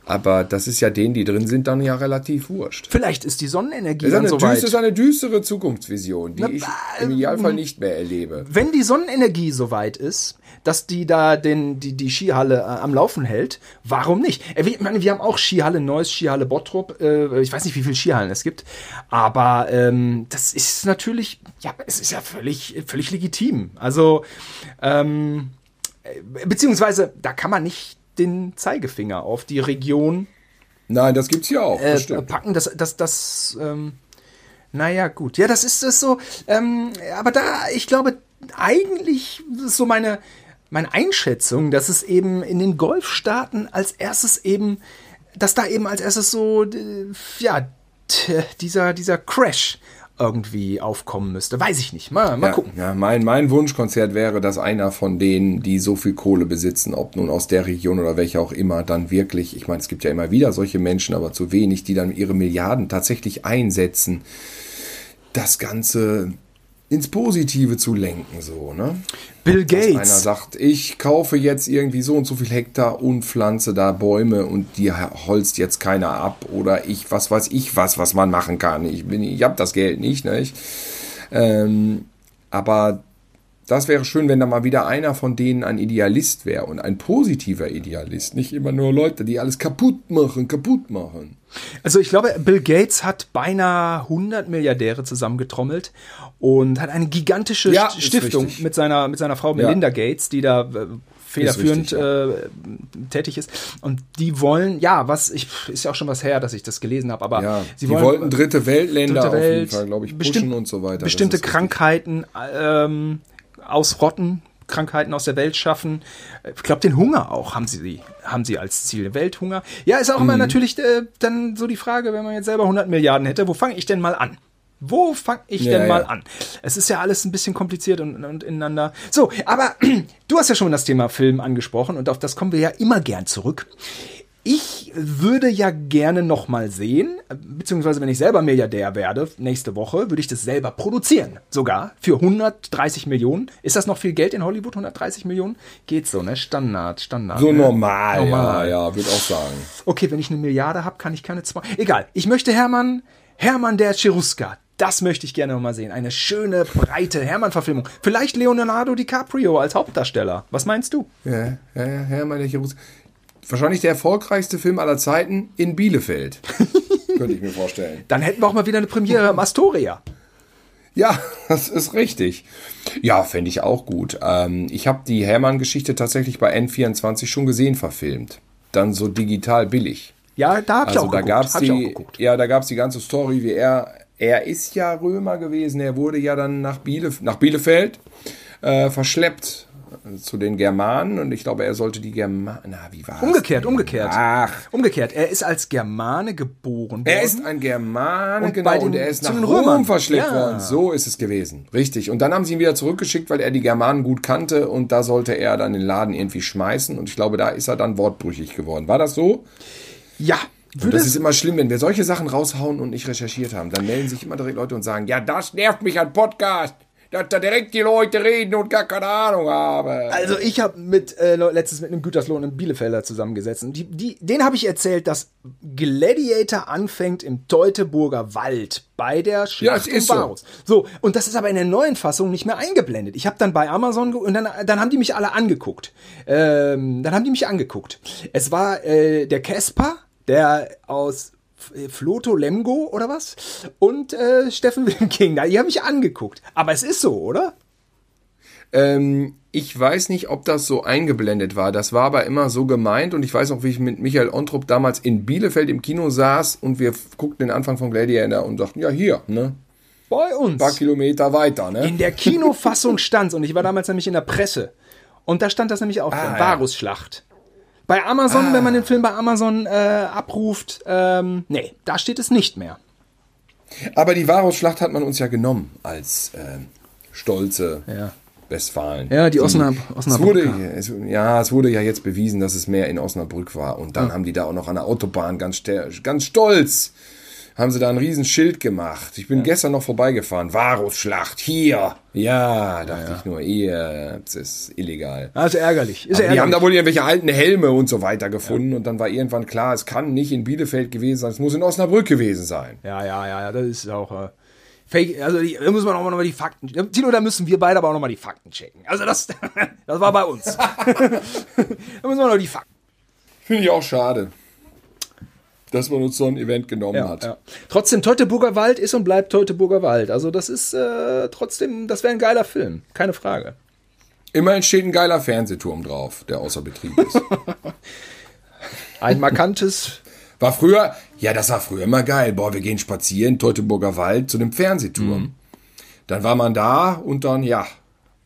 Speaker 1: Aber das ist ja denen, die drin sind, dann ja relativ wurscht.
Speaker 2: Vielleicht ist die Sonnenenergie
Speaker 1: das
Speaker 2: dann
Speaker 1: so
Speaker 2: weit.
Speaker 1: Das ist eine düstere Zukunftsvision, die Na, ich im Idealfall nicht mehr erlebe.
Speaker 2: Wenn die Sonnenenergie so weit ist, dass die da den, die, die Skihalle äh, am Laufen hält, warum nicht? Äh, ich meine, wir haben auch Skihalle Neuss, Skihalle Bottrop. Äh, ich weiß nicht, wie viele Skihallen es gibt. Aber ähm, das ist natürlich, ja, es ist ja völlig, völlig legitim. Also, ähm, äh, beziehungsweise, da kann man nicht den Zeigefinger auf die Region.
Speaker 1: Nein, das gibt's ja auch.
Speaker 2: Äh, packen, das, das, das, ähm, naja, gut. Ja, das ist das so. Ähm, aber da, ich glaube, eigentlich ist so meine, meine Einschätzung, dass es eben in den Golfstaaten als erstes eben, dass da eben als erstes so, ja, dieser, dieser Crash irgendwie aufkommen müsste. Weiß ich nicht. Mal, mal
Speaker 1: ja,
Speaker 2: gucken.
Speaker 1: Ja, mein, mein Wunschkonzert wäre, dass einer von denen, die so viel Kohle besitzen, ob nun aus der Region oder welcher auch immer, dann wirklich, ich meine, es gibt ja immer wieder solche Menschen, aber zu wenig, die dann ihre Milliarden tatsächlich einsetzen, das Ganze ins Positive zu lenken, so, ne?
Speaker 2: Bill Gates. Dass
Speaker 1: einer sagt, ich kaufe jetzt irgendwie so und so viel Hektar und pflanze da Bäume und die holzt jetzt keiner ab oder ich, was weiß ich was, was man machen kann. Ich bin, ich habe das Geld nicht, ne? Ähm, aber das wäre schön, wenn da mal wieder einer von denen ein Idealist wäre und ein positiver Idealist, nicht immer nur Leute, die alles kaputt machen, kaputt machen.
Speaker 2: Also ich glaube, Bill Gates hat beinahe 100 Milliardäre zusammengetrommelt und hat eine gigantische ja, Stiftung mit seiner, mit seiner Frau Melinda ja. Gates, die da äh, federführend richtig, ja. äh, tätig ist. Und die wollen, ja, was, ich, ist ja auch schon was her, dass ich das gelesen habe, aber
Speaker 1: ja,
Speaker 2: sie
Speaker 1: die
Speaker 2: wollen,
Speaker 1: wollten dritte Weltländer dritte Welt, auf jeden Fall, glaube ich, pushen bestimmt, und so weiter.
Speaker 2: Bestimmte Krankheiten ähm, ausrotten, Krankheiten aus der Welt schaffen. Ich glaube, den Hunger auch haben sie, haben sie als Ziel. Welthunger. Ja, ist auch immer mhm. natürlich äh, dann so die Frage, wenn man jetzt selber 100 Milliarden hätte, wo fange ich denn mal an? Wo fange ich ja, denn mal ja. an? Es ist ja alles ein bisschen kompliziert und, und ineinander. So, aber du hast ja schon das Thema Film angesprochen und auf das kommen wir ja immer gern zurück. Ich würde ja gerne noch mal sehen, beziehungsweise wenn ich selber Milliardär werde, nächste Woche, würde ich das selber produzieren. Sogar für 130 Millionen. Ist das noch viel Geld in Hollywood? 130 Millionen? Geht so, ne? Standard, Standard.
Speaker 1: So
Speaker 2: ne?
Speaker 1: normal,
Speaker 2: Normal.
Speaker 1: ja, ja, würde auch sagen.
Speaker 2: Okay, wenn ich eine Milliarde habe, kann ich keine zwei. Egal. Ich möchte Hermann, Hermann der Cheruska. Das möchte ich gerne noch mal sehen. Eine schöne, breite Hermann-Verfilmung. Vielleicht Leonardo DiCaprio als Hauptdarsteller. Was meinst du?
Speaker 1: Ja, ja, ja, ja meine Chirurg. Wahrscheinlich der erfolgreichste Film aller Zeiten in Bielefeld. Könnte ich mir vorstellen.
Speaker 2: Dann hätten wir auch mal wieder eine Premiere im Astoria.
Speaker 1: Ja, das ist richtig. Ja, fände ich auch gut. Ähm, ich habe die Hermann-Geschichte tatsächlich bei N24 schon gesehen, verfilmt. Dann so digital billig.
Speaker 2: Ja, da habe ich
Speaker 1: Also
Speaker 2: auch
Speaker 1: da
Speaker 2: geguckt.
Speaker 1: gab's
Speaker 2: Hab ich auch
Speaker 1: die,
Speaker 2: geguckt.
Speaker 1: ja, da gab's die ganze Story, wie er, er ist ja Römer gewesen, er wurde ja dann nach, Bielef nach Bielefeld äh, verschleppt zu den Germanen und ich glaube, er sollte die Germanen, na, wie war
Speaker 2: Umgekehrt, umgekehrt.
Speaker 1: Ach,
Speaker 2: Umgekehrt. Er ist als Germane geboren worden.
Speaker 1: er ist ein Germane,
Speaker 2: Und
Speaker 1: genau,
Speaker 2: den-
Speaker 1: und er ist nach Rom verschleppt
Speaker 2: Ja.
Speaker 1: worden. So ist es gewesen. Richtig. Und dann haben sie ihn wieder zurückgeschickt, weil er die Germanen gut kannte und da sollte er dann den Laden irgendwie schmeißen und ich glaube, da ist er dann wortbrüchig geworden. War das so?
Speaker 2: Ja.
Speaker 1: Und das ist immer schlimm, wenn wir solche Sachen raushauen und nicht recherchiert haben. Dann melden sich immer direkt Leute und sagen, ja, das nervt mich an Podcast, dass da direkt die Leute reden und gar keine Ahnung haben.
Speaker 2: also ich habe mit äh, letztens mit einem Gütersloh und einem Bielefelder zusammengesetzt. Und die, die, denen habe ich erzählt, dass Gladiator anfängt im Teutoburger Wald bei der Schlacht
Speaker 1: ist
Speaker 2: um
Speaker 1: so.
Speaker 2: Varus. So, und das ist aber in der neuen Fassung nicht mehr eingeblendet. Ich habe dann bei Amazon und dann, dann haben die mich alle angeguckt. Ähm, dann haben die mich angeguckt. Es war äh, der Casper, der aus Floto Lemgo oder was? Und äh, Steffen Wilking. Die haben mich angeguckt. Aber es ist so, oder?
Speaker 1: Ähm, ich weiß nicht, ob das so eingeblendet war. Das war aber immer so gemeint und ich weiß noch, wie ich mit Michael Ontrup damals in Bielefeld im Kino saß und wir guckten den Anfang von Gladiator und sagten, ja, hier, ne?
Speaker 2: Bei uns.
Speaker 1: Ein paar Kilometer weiter, ne?
Speaker 2: In der Kinofassung stand's und ich war damals nämlich in der Presse. Und da stand das nämlich auch drin.
Speaker 1: ja.
Speaker 2: Varusschlacht. Bei Amazon, wenn man den Film bei Amazon äh, abruft, ähm, nee, da steht es nicht mehr.
Speaker 1: Aber die Varusschlacht hat man uns ja genommen als ähm, stolze
Speaker 2: Ja.
Speaker 1: Westfalen.
Speaker 2: Ja, die Osnab-
Speaker 1: es wurde,
Speaker 2: Osnabrücker.
Speaker 1: es, Ja, es wurde ja jetzt bewiesen, dass es mehr in Osnabrück war. Und dann haben die da auch noch an der Autobahn ganz, ganz stolz, haben sie da ein riesen Schild gemacht. Ich bin gestern noch vorbeigefahren. Varusschlacht, hier. Ja, dachte ich nur, ihr, das ist illegal.
Speaker 2: Also ärgerlich. Ist
Speaker 1: Aber die
Speaker 2: ärgerlich.
Speaker 1: haben da wohl irgendwelche alten Helme und so weiter gefunden. Und dann war irgendwann klar, es kann nicht in Bielefeld gewesen sein, es muss in Osnabrück gewesen sein.
Speaker 2: ja, ja, ja, ja, das ist auch äh, Fake. Also die, da müssen wir auch noch mal die Fakten. Tino, da müssen wir beide aber auch noch mal die Fakten checken. Also das, das war bei uns. da müssen wir noch die Fakten.
Speaker 1: Finde ich auch schade, dass man uns so ein Event genommen hat.
Speaker 2: Ja. Trotzdem, Teutoburger Wald ist und bleibt Teutoburger Wald. Also das ist äh, trotzdem, das wäre ein geiler Film, keine Frage.
Speaker 1: Immerhin steht ein geiler Fernsehturm drauf, der außer Betrieb ist.
Speaker 2: Ein markantes,
Speaker 1: War früher, ja, das war früher immer geil. Boah, wir gehen spazieren, Teutoburger Wald, zu dem Fernsehturm.
Speaker 2: Mhm.
Speaker 1: Dann war man da und dann, ja,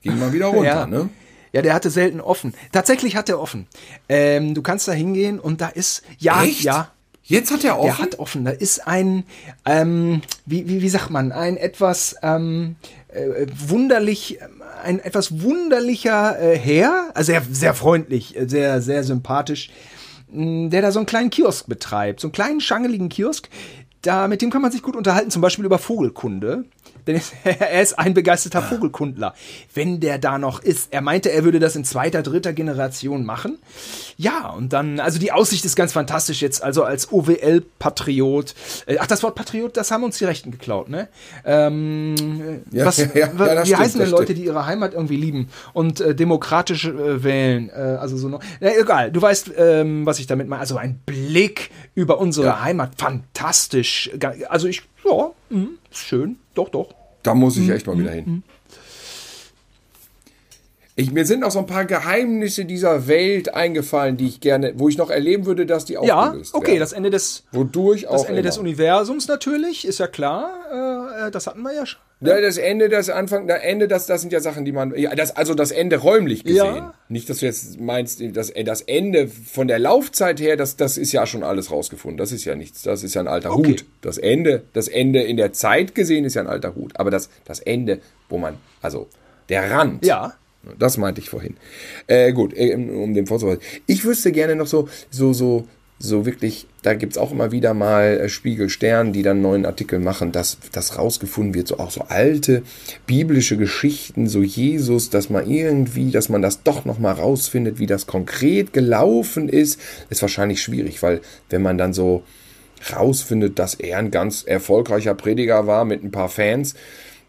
Speaker 1: ging man wieder runter,
Speaker 2: ja.
Speaker 1: ne?
Speaker 2: Ja, der hatte selten offen. Tatsächlich hat er offen. Ähm, du kannst da hingehen und da ist, ja,
Speaker 1: Echt?
Speaker 2: ja,
Speaker 1: Jetzt hat er offen.
Speaker 2: der hat offen. Da ist ein, ähm, wie, wie, wie sagt man, ein etwas ähm, äh, wunderlich, ein etwas wunderlicher äh, Herr, also sehr, sehr freundlich, äh, sehr, sehr sympathisch, mh, der da so einen kleinen Kiosk betreibt, so einen kleinen schangeligen Kiosk. Da, mit dem kann man sich gut unterhalten, zum Beispiel über Vogelkunde. Denn er ist ein begeisterter Vogelkundler. Wenn der da noch ist. Er meinte, er würde das in zweiter, dritter Generation machen. Ja, und dann, also die Aussicht ist ganz fantastisch jetzt, also als OWL-Patriot. Äh, Ach, das Wort Patriot, das haben uns die Rechten geklaut, ne? Ähm,
Speaker 1: Ja,
Speaker 2: was,
Speaker 1: ja, ja,
Speaker 2: wie
Speaker 1: stimmt,
Speaker 2: heißen denn Leute,
Speaker 1: stimmt.
Speaker 2: die ihre Heimat irgendwie lieben und äh, demokratisch äh, wählen? Äh, also so noch. Ja, egal, du weißt, ähm, was ich damit meine. Also ein Blick über unsere. Heimat, fantastisch. Also ich, ja, mh, ist schön, doch, doch.
Speaker 1: Da muss
Speaker 2: Mhm.
Speaker 1: ich echt mal wieder hin. Ich, mir sind noch so ein paar Geheimnisse dieser Welt eingefallen, die ich gerne, wo ich noch erleben würde, dass die
Speaker 2: Ja,
Speaker 1: aufgelöst
Speaker 2: okay,
Speaker 1: werden.
Speaker 2: das Ende des,
Speaker 1: Wodurch
Speaker 2: das
Speaker 1: auch
Speaker 2: Ende des
Speaker 1: immer.
Speaker 2: Universums natürlich, ist ja klar. Äh, äh, das hatten wir ja schon.
Speaker 1: Ja, das Ende, das Anfang, das Ende, das, das sind ja Sachen, die man, ja, das, also das Ende räumlich gesehen.
Speaker 2: Ja.
Speaker 1: Nicht, dass du jetzt meinst, das, das Ende von der Laufzeit her, das, das ist ja schon alles rausgefunden. Das ist ja nichts, das ist ja ein alter
Speaker 2: Okay.
Speaker 1: Hut. Das Ende, das Ende in der Zeit gesehen ist ja ein alter Hut. Aber das, das Ende, wo man, also der Rand.
Speaker 2: Ja.
Speaker 1: Das meinte ich vorhin. Äh, gut, äh, um dem vorzuhalten. Ich wüsste gerne noch so, so, so so wirklich, da gibt es auch immer wieder mal äh, Spiegel Stern, die dann neuen Artikel machen, dass das rausgefunden wird, so auch so alte biblische Geschichten, so Jesus, dass man irgendwie, dass man das doch nochmal rausfindet, wie das konkret gelaufen ist, ist wahrscheinlich schwierig, weil wenn man dann so rausfindet, dass er ein ganz erfolgreicher Prediger war mit ein paar Fans,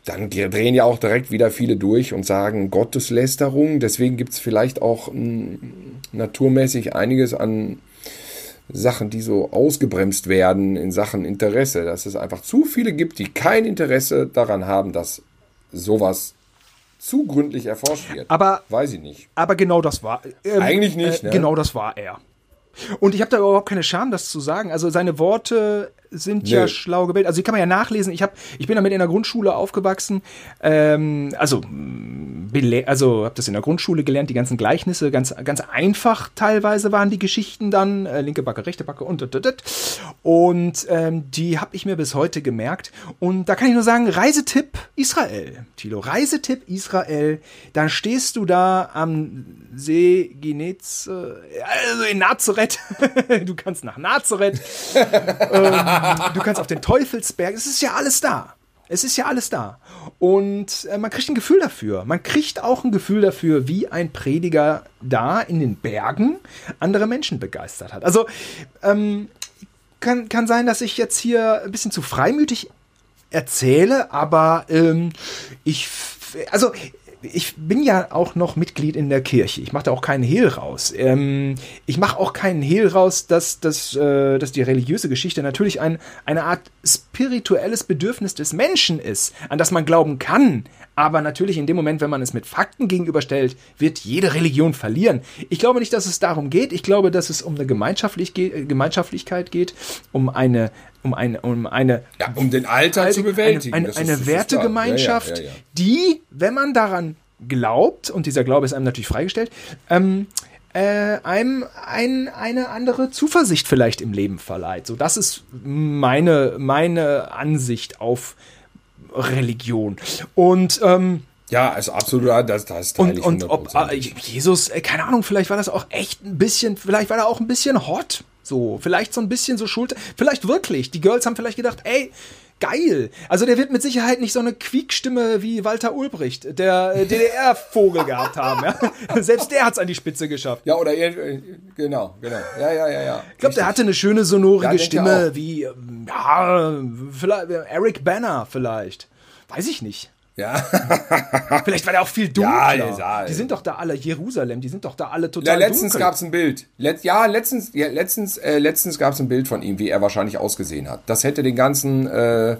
Speaker 1: dann drehen ja auch direkt wieder viele durch und sagen Gotteslästerung. Deswegen gibt es vielleicht auch hm, naturmäßig einiges an Sachen, die so ausgebremst werden in Sachen Interesse, dass es einfach zu viele gibt, die kein Interesse daran haben, dass sowas zu gründlich erforscht wird.
Speaker 2: Aber
Speaker 1: weiß ich nicht.
Speaker 2: Aber genau das war.
Speaker 1: Ähm, Eigentlich nicht.
Speaker 2: Äh, ne? Genau das war er. Und ich habe da überhaupt keine Scham, das zu sagen. Also seine Worte sind nee. ja schlau gewählt. Also die kann man ja nachlesen. Ich, hab, ich bin damit in der Grundschule aufgewachsen. Ähm, also also habe das in der Grundschule gelernt, die ganzen Gleichnisse, ganz, ganz einfach teilweise waren die Geschichten dann, äh, linke Backe, rechte Backe und und, ähm, die habe ich mir bis heute gemerkt. Und da kann ich nur sagen, Reisetipp Israel, Tilo, Reisetipp Israel, dann stehst du da am See Ginetz, äh, also in Nazareth, du kannst nach Nazareth, ähm, du kannst auf den Teufelsberg, es ist ja alles da. Es ist ja alles da. Und äh, man kriegt ein Gefühl dafür. Man kriegt auch ein Gefühl dafür, wie ein Prediger da in den Bergen andere Menschen begeistert hat. Also ähm, kann, kann sein, dass ich jetzt hier ein bisschen zu freimütig erzähle, aber ähm, ich, also ich bin ja auch noch Mitglied in der Kirche. Ich mache da auch keinen Hehl raus. Ähm, ich mache auch keinen Hehl raus, dass, dass, äh, dass die religiöse Geschichte natürlich ein, eine Art spirituelles Bedürfnis des Menschen ist, an das man glauben kann. Aber natürlich in dem Moment, wenn man es mit Fakten gegenüberstellt, wird jede Religion verlieren. Ich glaube nicht, dass es darum geht. Ich glaube, dass es um eine Gemeinschaftlich Gemeinschaftlichkeit geht, um eine, um eine, um eine,
Speaker 1: ja, um den Alltag zu bewältigen.
Speaker 2: Eine, eine, eine Wertegemeinschaft, ja, ja, die, wenn man daran glaubt, und dieser Glaube ist einem natürlich freigestellt, ähm, äh, einem ein, eine andere Zuversicht vielleicht im Leben verleiht. So, das ist meine, meine Ansicht auf Religion. Und ähm,
Speaker 1: ja, also absolut, das, das
Speaker 2: teile und, ich Und ob äh, Jesus, äh, keine Ahnung, vielleicht war das auch echt ein bisschen, vielleicht war er auch ein bisschen hot. So, vielleicht so ein bisschen so Schulter. Vielleicht wirklich. Die Girls haben vielleicht gedacht, ey, geil. Also der wird mit Sicherheit nicht so eine Quiekstimme wie Walter Ulbricht, der äh, DDR-Vogel gehabt haben. Ja? Selbst der hat es an die Spitze geschafft.
Speaker 1: Ja, oder er, genau, genau. Ja, ja, ja, ja.
Speaker 2: Ich glaube, der hatte eine schöne sonorige ja, Stimme wie, ähm, ja, vielleicht Eric Banner vielleicht. Weiß ich nicht.
Speaker 1: Ja.
Speaker 2: Vielleicht war der auch viel dunkler. Ja, ja, die sind doch da alle, Jerusalem, die sind doch da alle total
Speaker 1: Ja, letztens gab es ein Bild. Let, ja, letztens, ja, letztens, äh, letztens gab es ein Bild von ihm, wie er wahrscheinlich ausgesehen hat. Das hätte den ganzen äh,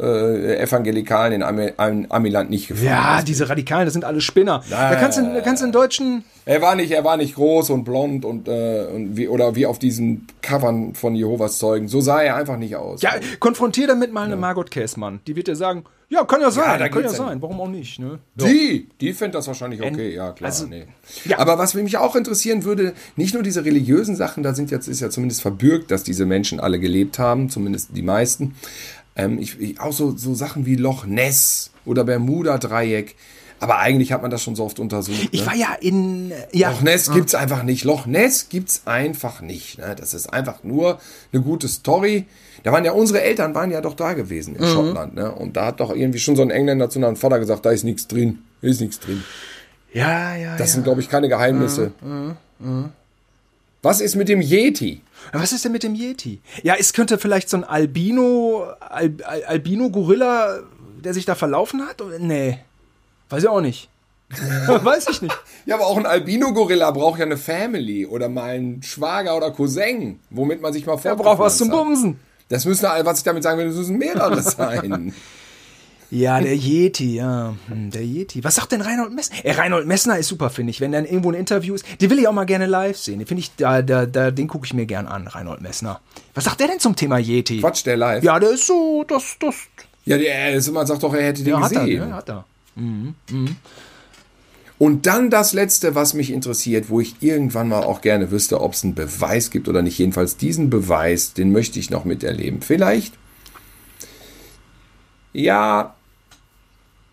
Speaker 1: äh, Evangelikalen in Am Amiland nicht gefallen.
Speaker 2: Ja, diese Radikalen, das sind alle Spinner. Ja, da kannst du, kannst du einen deutschen...
Speaker 1: Er war nicht, er war nicht groß und blond und, äh, und wie, oder wie auf diesen Covern von Jehovas Zeugen. So sah er einfach nicht aus.
Speaker 2: Ja, konfrontier damit mal eine Margot Käßmann. Die wird dir sagen, ja, kann ja sein, ja, kann ja sein. Warum auch nicht? Ne?
Speaker 1: Die, die findet das wahrscheinlich okay, ja klar. Also, nee. ja. Aber was mich auch interessieren würde, nicht nur diese religiösen Sachen, da sind jetzt ist ja zumindest verbürgt, dass diese Menschen alle gelebt haben, zumindest die meisten. Ähm, ich, ich, auch so, so Sachen wie Loch Ness oder Bermuda-Dreieck. Aber eigentlich hat man das schon so oft untersucht.
Speaker 2: Ich ne? war ja in. Ja.
Speaker 1: Loch Ness ah. gibt's einfach nicht. Loch Ness gibt's einfach nicht. Ne? Das ist einfach nur eine gute Story. Da waren ja unsere Eltern waren ja doch da gewesen in mhm. Schottland, ne? Und da hat doch irgendwie schon so ein Engländer zu einem Vater gesagt, da ist nichts drin, ist nichts drin.
Speaker 2: Ja, ja.
Speaker 1: Das ja. sind glaube ich keine Geheimnisse. Mhm. Mhm. Was ist mit dem Yeti?
Speaker 2: Was ist denn mit dem Yeti? Ja, es könnte vielleicht so ein Albino, Al, Al, Albino-Gorilla, der sich da verlaufen hat? Nee. Weiß ich auch nicht. Weiß ich nicht.
Speaker 1: Ja, aber auch ein Albino-Gorilla braucht ja eine Family oder mal einen Schwager oder Cousin, womit man sich mal
Speaker 2: vorstellt. Er braucht was zum Bumsen.
Speaker 1: Das müssen, was ich damit sagen will, das müssen mehrere sein.
Speaker 2: Ja, der Yeti, ja. Hm, der Yeti. Was sagt denn Reinhold Messner? Ey, Reinhold Messner ist super, finde ich. Wenn dann irgendwo ein Interview ist, den will ich auch mal gerne live sehen. Den finde ich, da, da, da, den gucke ich mir gern an, Reinhold Messner. Was sagt der denn zum Thema Yeti?
Speaker 1: Quatsch, der live.
Speaker 2: Ja, der ist so, das, das.
Speaker 1: Ja, der ist immer, sagt doch, er hätte den ja, gesehen.
Speaker 2: Hat er, ja, hat er. Mhm, mhm.
Speaker 1: Und dann das Letzte, was mich interessiert, wo ich irgendwann mal auch gerne wüsste, ob es einen Beweis gibt oder nicht. Jedenfalls diesen Beweis, den möchte ich noch miterleben. Vielleicht, ja,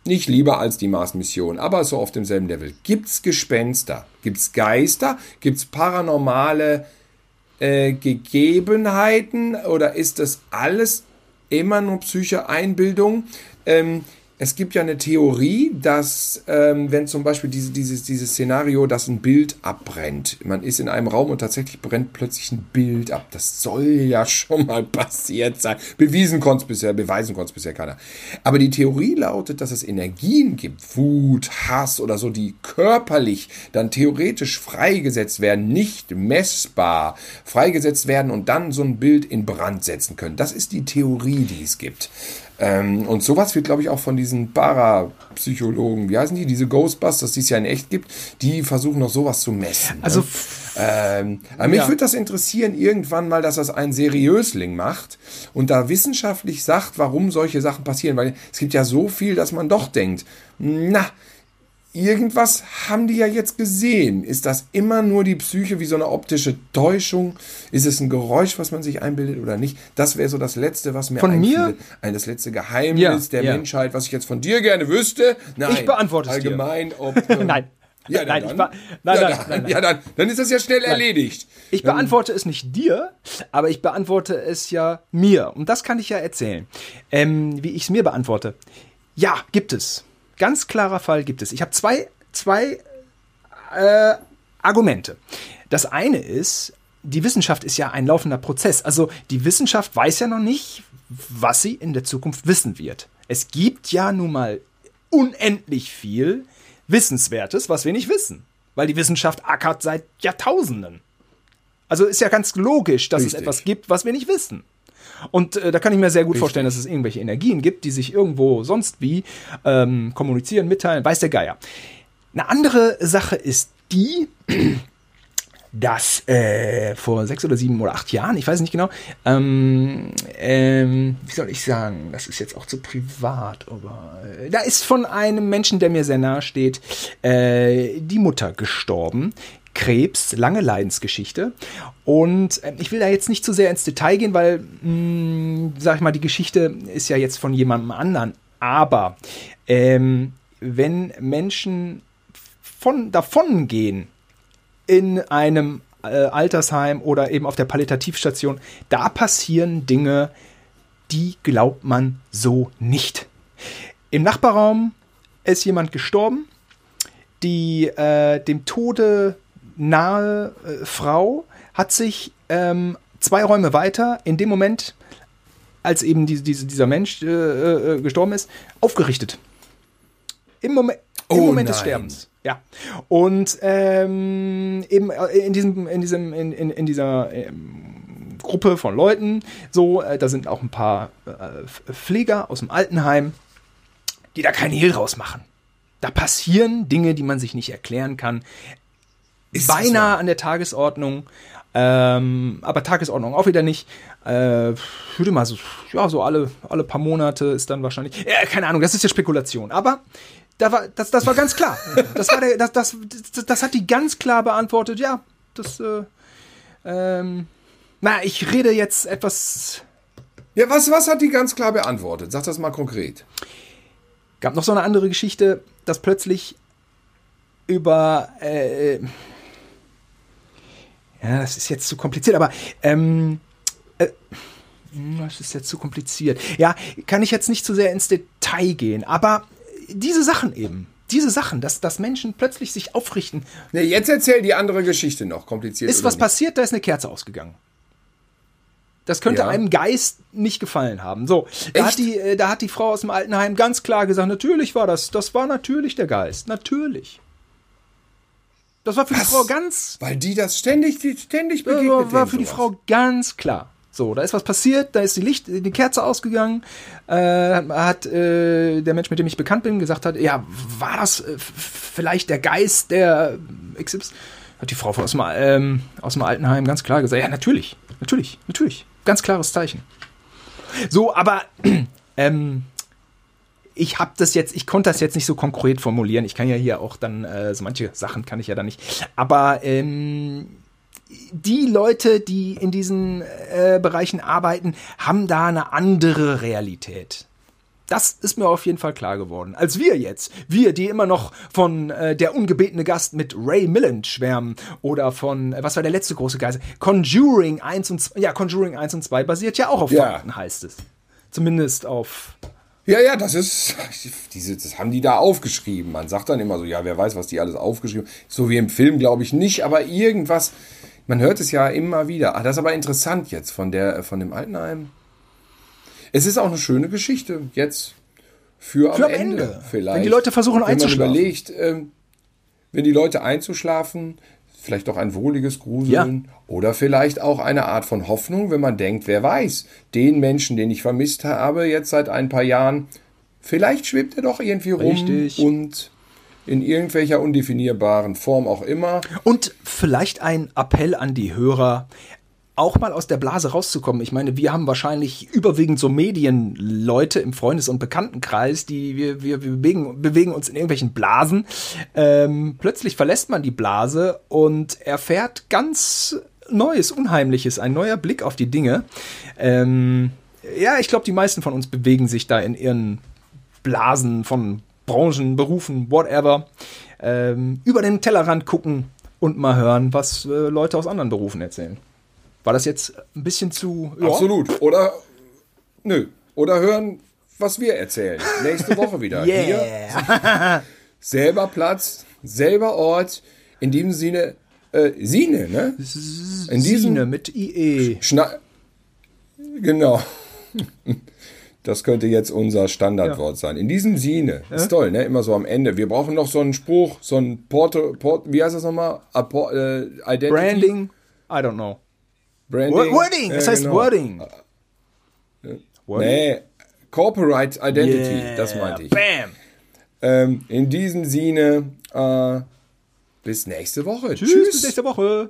Speaker 1: nicht lieber als die Mars-Mission, aber so auf demselben Level. Gibt es Gespenster? Gibt es Geister? Gibt es paranormale äh, Gegebenheiten oder ist das alles immer nur psychische Einbildung? Ähm, es gibt ja eine Theorie, dass ähm, wenn zum Beispiel diese, dieses, dieses Szenario, dass ein Bild abbrennt, man ist in einem Raum und tatsächlich brennt plötzlich ein Bild ab. Das soll ja schon mal passiert sein. Bewiesen konnte es bisher, beweisen konnte es bisher keiner. Aber die Theorie lautet, dass es Energien gibt, Wut, Hass oder so, die körperlich dann theoretisch freigesetzt werden, nicht messbar freigesetzt werden und dann so ein Bild in Brand setzen können. Das ist die Theorie, die es gibt. Ähm, und sowas wird, glaube ich, auch von diesen Parapsychologen, wie heißen die, diese Ghostbusters, die es ja in echt gibt, die versuchen noch sowas zu messen.
Speaker 2: Also,
Speaker 1: ne? ähm, aber mich
Speaker 2: ja.
Speaker 1: würde das interessieren, irgendwann mal, dass das ein Seriösling macht und da wissenschaftlich sagt, warum solche Sachen passieren, weil es gibt ja so viel, dass man doch denkt, na, irgendwas haben die ja jetzt gesehen. Ist das immer nur die Psyche wie so eine optische Täuschung? Ist es ein Geräusch, was man sich einbildet oder nicht? Das wäre so das Letzte, was mir
Speaker 2: Von mir?
Speaker 1: einfiel. Ein, das letzte Geheimnis
Speaker 2: Ja,
Speaker 1: der
Speaker 2: ja.
Speaker 1: Menschheit, was ich jetzt von dir gerne wüsste. Nein,
Speaker 2: Ich beantworte es dir.
Speaker 1: allgemein, Ob, ähm,
Speaker 2: Nein.
Speaker 1: Ja,
Speaker 2: Nein,
Speaker 1: dann,
Speaker 2: ich be- nein,
Speaker 1: ja,
Speaker 2: nein,
Speaker 1: dann,
Speaker 2: nein, nein.
Speaker 1: ja, dann, dann ist das ja schnell erledigt.
Speaker 2: Ich beantworte es nicht dir, aber ich beantworte es ja mir. Und das kann ich ja erzählen. Ähm, wie ich es mir beantworte. Ja, gibt es. Ganz klarer Fall gibt es. Ich habe zwei, zwei äh, Argumente. Das eine ist, die Wissenschaft ist ja ein laufender Prozess. Also die Wissenschaft weiß ja noch nicht, was sie in der Zukunft wissen wird. Es gibt ja nun mal unendlich viel Wissenswertes, was wir nicht wissen. Weil die Wissenschaft ackert seit Jahrtausenden. Also ist ja ganz logisch, dass es
Speaker 1: Richtig.
Speaker 2: etwas gibt, was wir nicht wissen. Und äh, da kann ich mir sehr gut vorstellen, dass es irgendwelche Energien gibt, die sich irgendwo sonst wie ähm, kommunizieren, mitteilen, weiß der Geier. Eine andere Sache ist die, dass äh, vor sechs oder sieben oder acht Jahren, ich weiß nicht genau, ähm, ähm, wie soll ich sagen, das ist jetzt auch zu privat, aber äh, da ist von einem Menschen, der mir sehr nahe steht, äh, die Mutter gestorben. Krebs, lange Leidensgeschichte. Und äh, ich will da jetzt nicht zu sehr ins Detail gehen, weil, mh, sag ich mal, die Geschichte ist ja jetzt von jemandem anderen. Aber ähm, wenn Menschen von davon gehen in einem äh, Altersheim oder eben auf der Palliativstation, da passieren Dinge, die glaubt man so nicht. Im Nachbarraum ist jemand gestorben, die äh, dem Tode nahe äh, Frau hat sich ähm, zwei Räume weiter in dem Moment, als eben die, diese, dieser Mensch äh, äh, gestorben ist, aufgerichtet. Im Moment, im
Speaker 1: Oh
Speaker 2: Moment des
Speaker 1: nein.
Speaker 2: Sterbens. Ja. Und ähm, eben äh, in diesem, in diesem, in, in, in dieser ähm, Gruppe von Leuten, so, äh, da sind auch ein paar äh, Pfleger aus dem Altenheim, die da keinen Hehl draus machen. Da passieren Dinge, die man sich nicht erklären kann.
Speaker 1: Ist
Speaker 2: beinahe
Speaker 1: so?
Speaker 2: an der Tagesordnung. Ähm, aber Tagesordnung auch wieder nicht. Äh, würde mal so, ja, so alle, alle paar Monate ist dann wahrscheinlich. Ja, keine Ahnung, das ist ja Spekulation. Aber da war, das, das war ganz klar. Das, war der, das, das, das, das hat die ganz klar beantwortet. Ja, das. Äh, ähm, na, ich rede jetzt etwas.
Speaker 1: Ja, was, was hat die ganz klar beantwortet? Sag das mal konkret.
Speaker 2: Gab noch so eine andere Geschichte, dass plötzlich über. Äh, ja, das ist jetzt zu kompliziert, aber. Ähm, äh, das ist jetzt zu kompliziert. Ja, kann ich jetzt nicht zu sehr ins Detail gehen, aber diese Sachen eben. Diese Sachen, dass, dass Menschen plötzlich sich aufrichten.
Speaker 1: Nee, jetzt erzähl die andere Geschichte noch, kompliziert.
Speaker 2: Ist was
Speaker 1: nicht.
Speaker 2: passiert, da ist eine Kerze ausgegangen. Das könnte
Speaker 1: Ja.
Speaker 2: einem Geist nicht gefallen haben. So, da hat, die, äh, da hat die Frau aus dem Altenheim ganz klar gesagt, natürlich war das, das war natürlich der Geist. Natürlich. Das war für die
Speaker 1: Was?
Speaker 2: Frau ganz,
Speaker 1: Weil die das ständig, die ständig
Speaker 2: das
Speaker 1: begegnet
Speaker 2: war, war für die
Speaker 1: sowas.
Speaker 2: Frau ganz klar. So, da ist was passiert, da ist die Licht, die Kerze ausgegangen, äh, hat äh, der Mensch, mit dem ich bekannt bin, gesagt hat, ja, war das äh, vielleicht der Geist der äh, XY? Hat die Frau aus dem, ähm, aus dem Altenheim ganz klar gesagt, ja, natürlich, natürlich, natürlich, ganz klares Zeichen. So, aber ähm, ich habe das jetzt, ich konnte das jetzt nicht so konkret formulieren. Ich kann ja hier auch dann, äh, so manche Sachen kann ich ja dann nicht. Aber ähm, die Leute, die in diesen äh, Bereichen arbeiten, haben da eine andere Realität. Das ist mir auf jeden Fall klar geworden. Als wir jetzt, wir, die immer noch von äh, der ungebetene Gast mit Ray Milland schwärmen oder von, äh, was war der letzte große Geist? Conjuring 1 und 2, ja, Conjuring 1 und 2 basiert ja auch auf
Speaker 1: Ja.
Speaker 2: Fakten, heißt es. Zumindest auf.
Speaker 1: Ja, ja, das ist, diese, das haben die da aufgeschrieben. Man sagt dann immer so, ja, wer weiß, was die alles aufgeschrieben haben. So wie im Film, glaube ich nicht, aber irgendwas, man hört es ja immer wieder. Ah, das ist aber interessant jetzt von der, von dem Altenheim. Es ist auch eine schöne Geschichte jetzt für,
Speaker 2: Für
Speaker 1: am Ende,
Speaker 2: Ende.
Speaker 1: vielleicht.
Speaker 2: Wenn die Leute versuchen
Speaker 1: Wenn man überlegt, ähm, wenn die Leute einzuschlafen, vielleicht auch ein wohliges Gruseln oder vielleicht auch eine Art von Hoffnung, wenn man denkt, wer weiß, den Menschen, den ich vermisst habe, jetzt seit ein paar Jahren, vielleicht schwebt er doch irgendwie rum
Speaker 2: Richtig.
Speaker 1: und in irgendwelcher undefinierbaren Form auch immer.
Speaker 2: Und vielleicht ein Appell an die Hörer, auch mal aus der Blase rauszukommen. Ich meine, wir haben wahrscheinlich überwiegend so Medienleute im Freundes- und Bekanntenkreis, die wir, wir, wir bewegen, bewegen uns in irgendwelchen Blasen. Ähm, plötzlich verlässt man die Blase und erfährt ganz Neues, Unheimliches, ein neuer Blick auf die Dinge. Ähm, ja, ich glaube, die meisten von uns bewegen sich da in ihren Blasen von Branchen, Berufen, whatever, ähm, über den Tellerrand gucken und mal hören, was äh, Leute aus anderen Berufen erzählen. War das jetzt ein bisschen zu. Ja?
Speaker 1: Absolut. Oder, nö, oder hören, was wir erzählen. Nächste Woche wieder. Hier,
Speaker 2: Yeah.
Speaker 1: selber Platz, selber Ort. In diesem Sinne, äh, Sine, ne? In diesem
Speaker 2: Sine mit IE.
Speaker 1: Schna genau. Das könnte jetzt unser Standardwort sein. In diesem Sinne, ist toll, ne? Immer so am Ende. Wir brauchen noch so einen Spruch, so ein Porto, Port, wie heißt das nochmal? Apo, äh, Identity?
Speaker 2: Branding. I don't know.
Speaker 1: Branding.
Speaker 2: Wor- Wording.
Speaker 1: Ja,
Speaker 2: Das heißt
Speaker 1: genau.
Speaker 2: Wording. Wording.
Speaker 1: Nee, Corporate Identity,
Speaker 2: Yeah.
Speaker 1: das meinte ich.
Speaker 2: Bam.
Speaker 1: Ähm, in diesem Sinne, äh, bis nächste Woche.
Speaker 2: Tschüss, bis nächste Woche.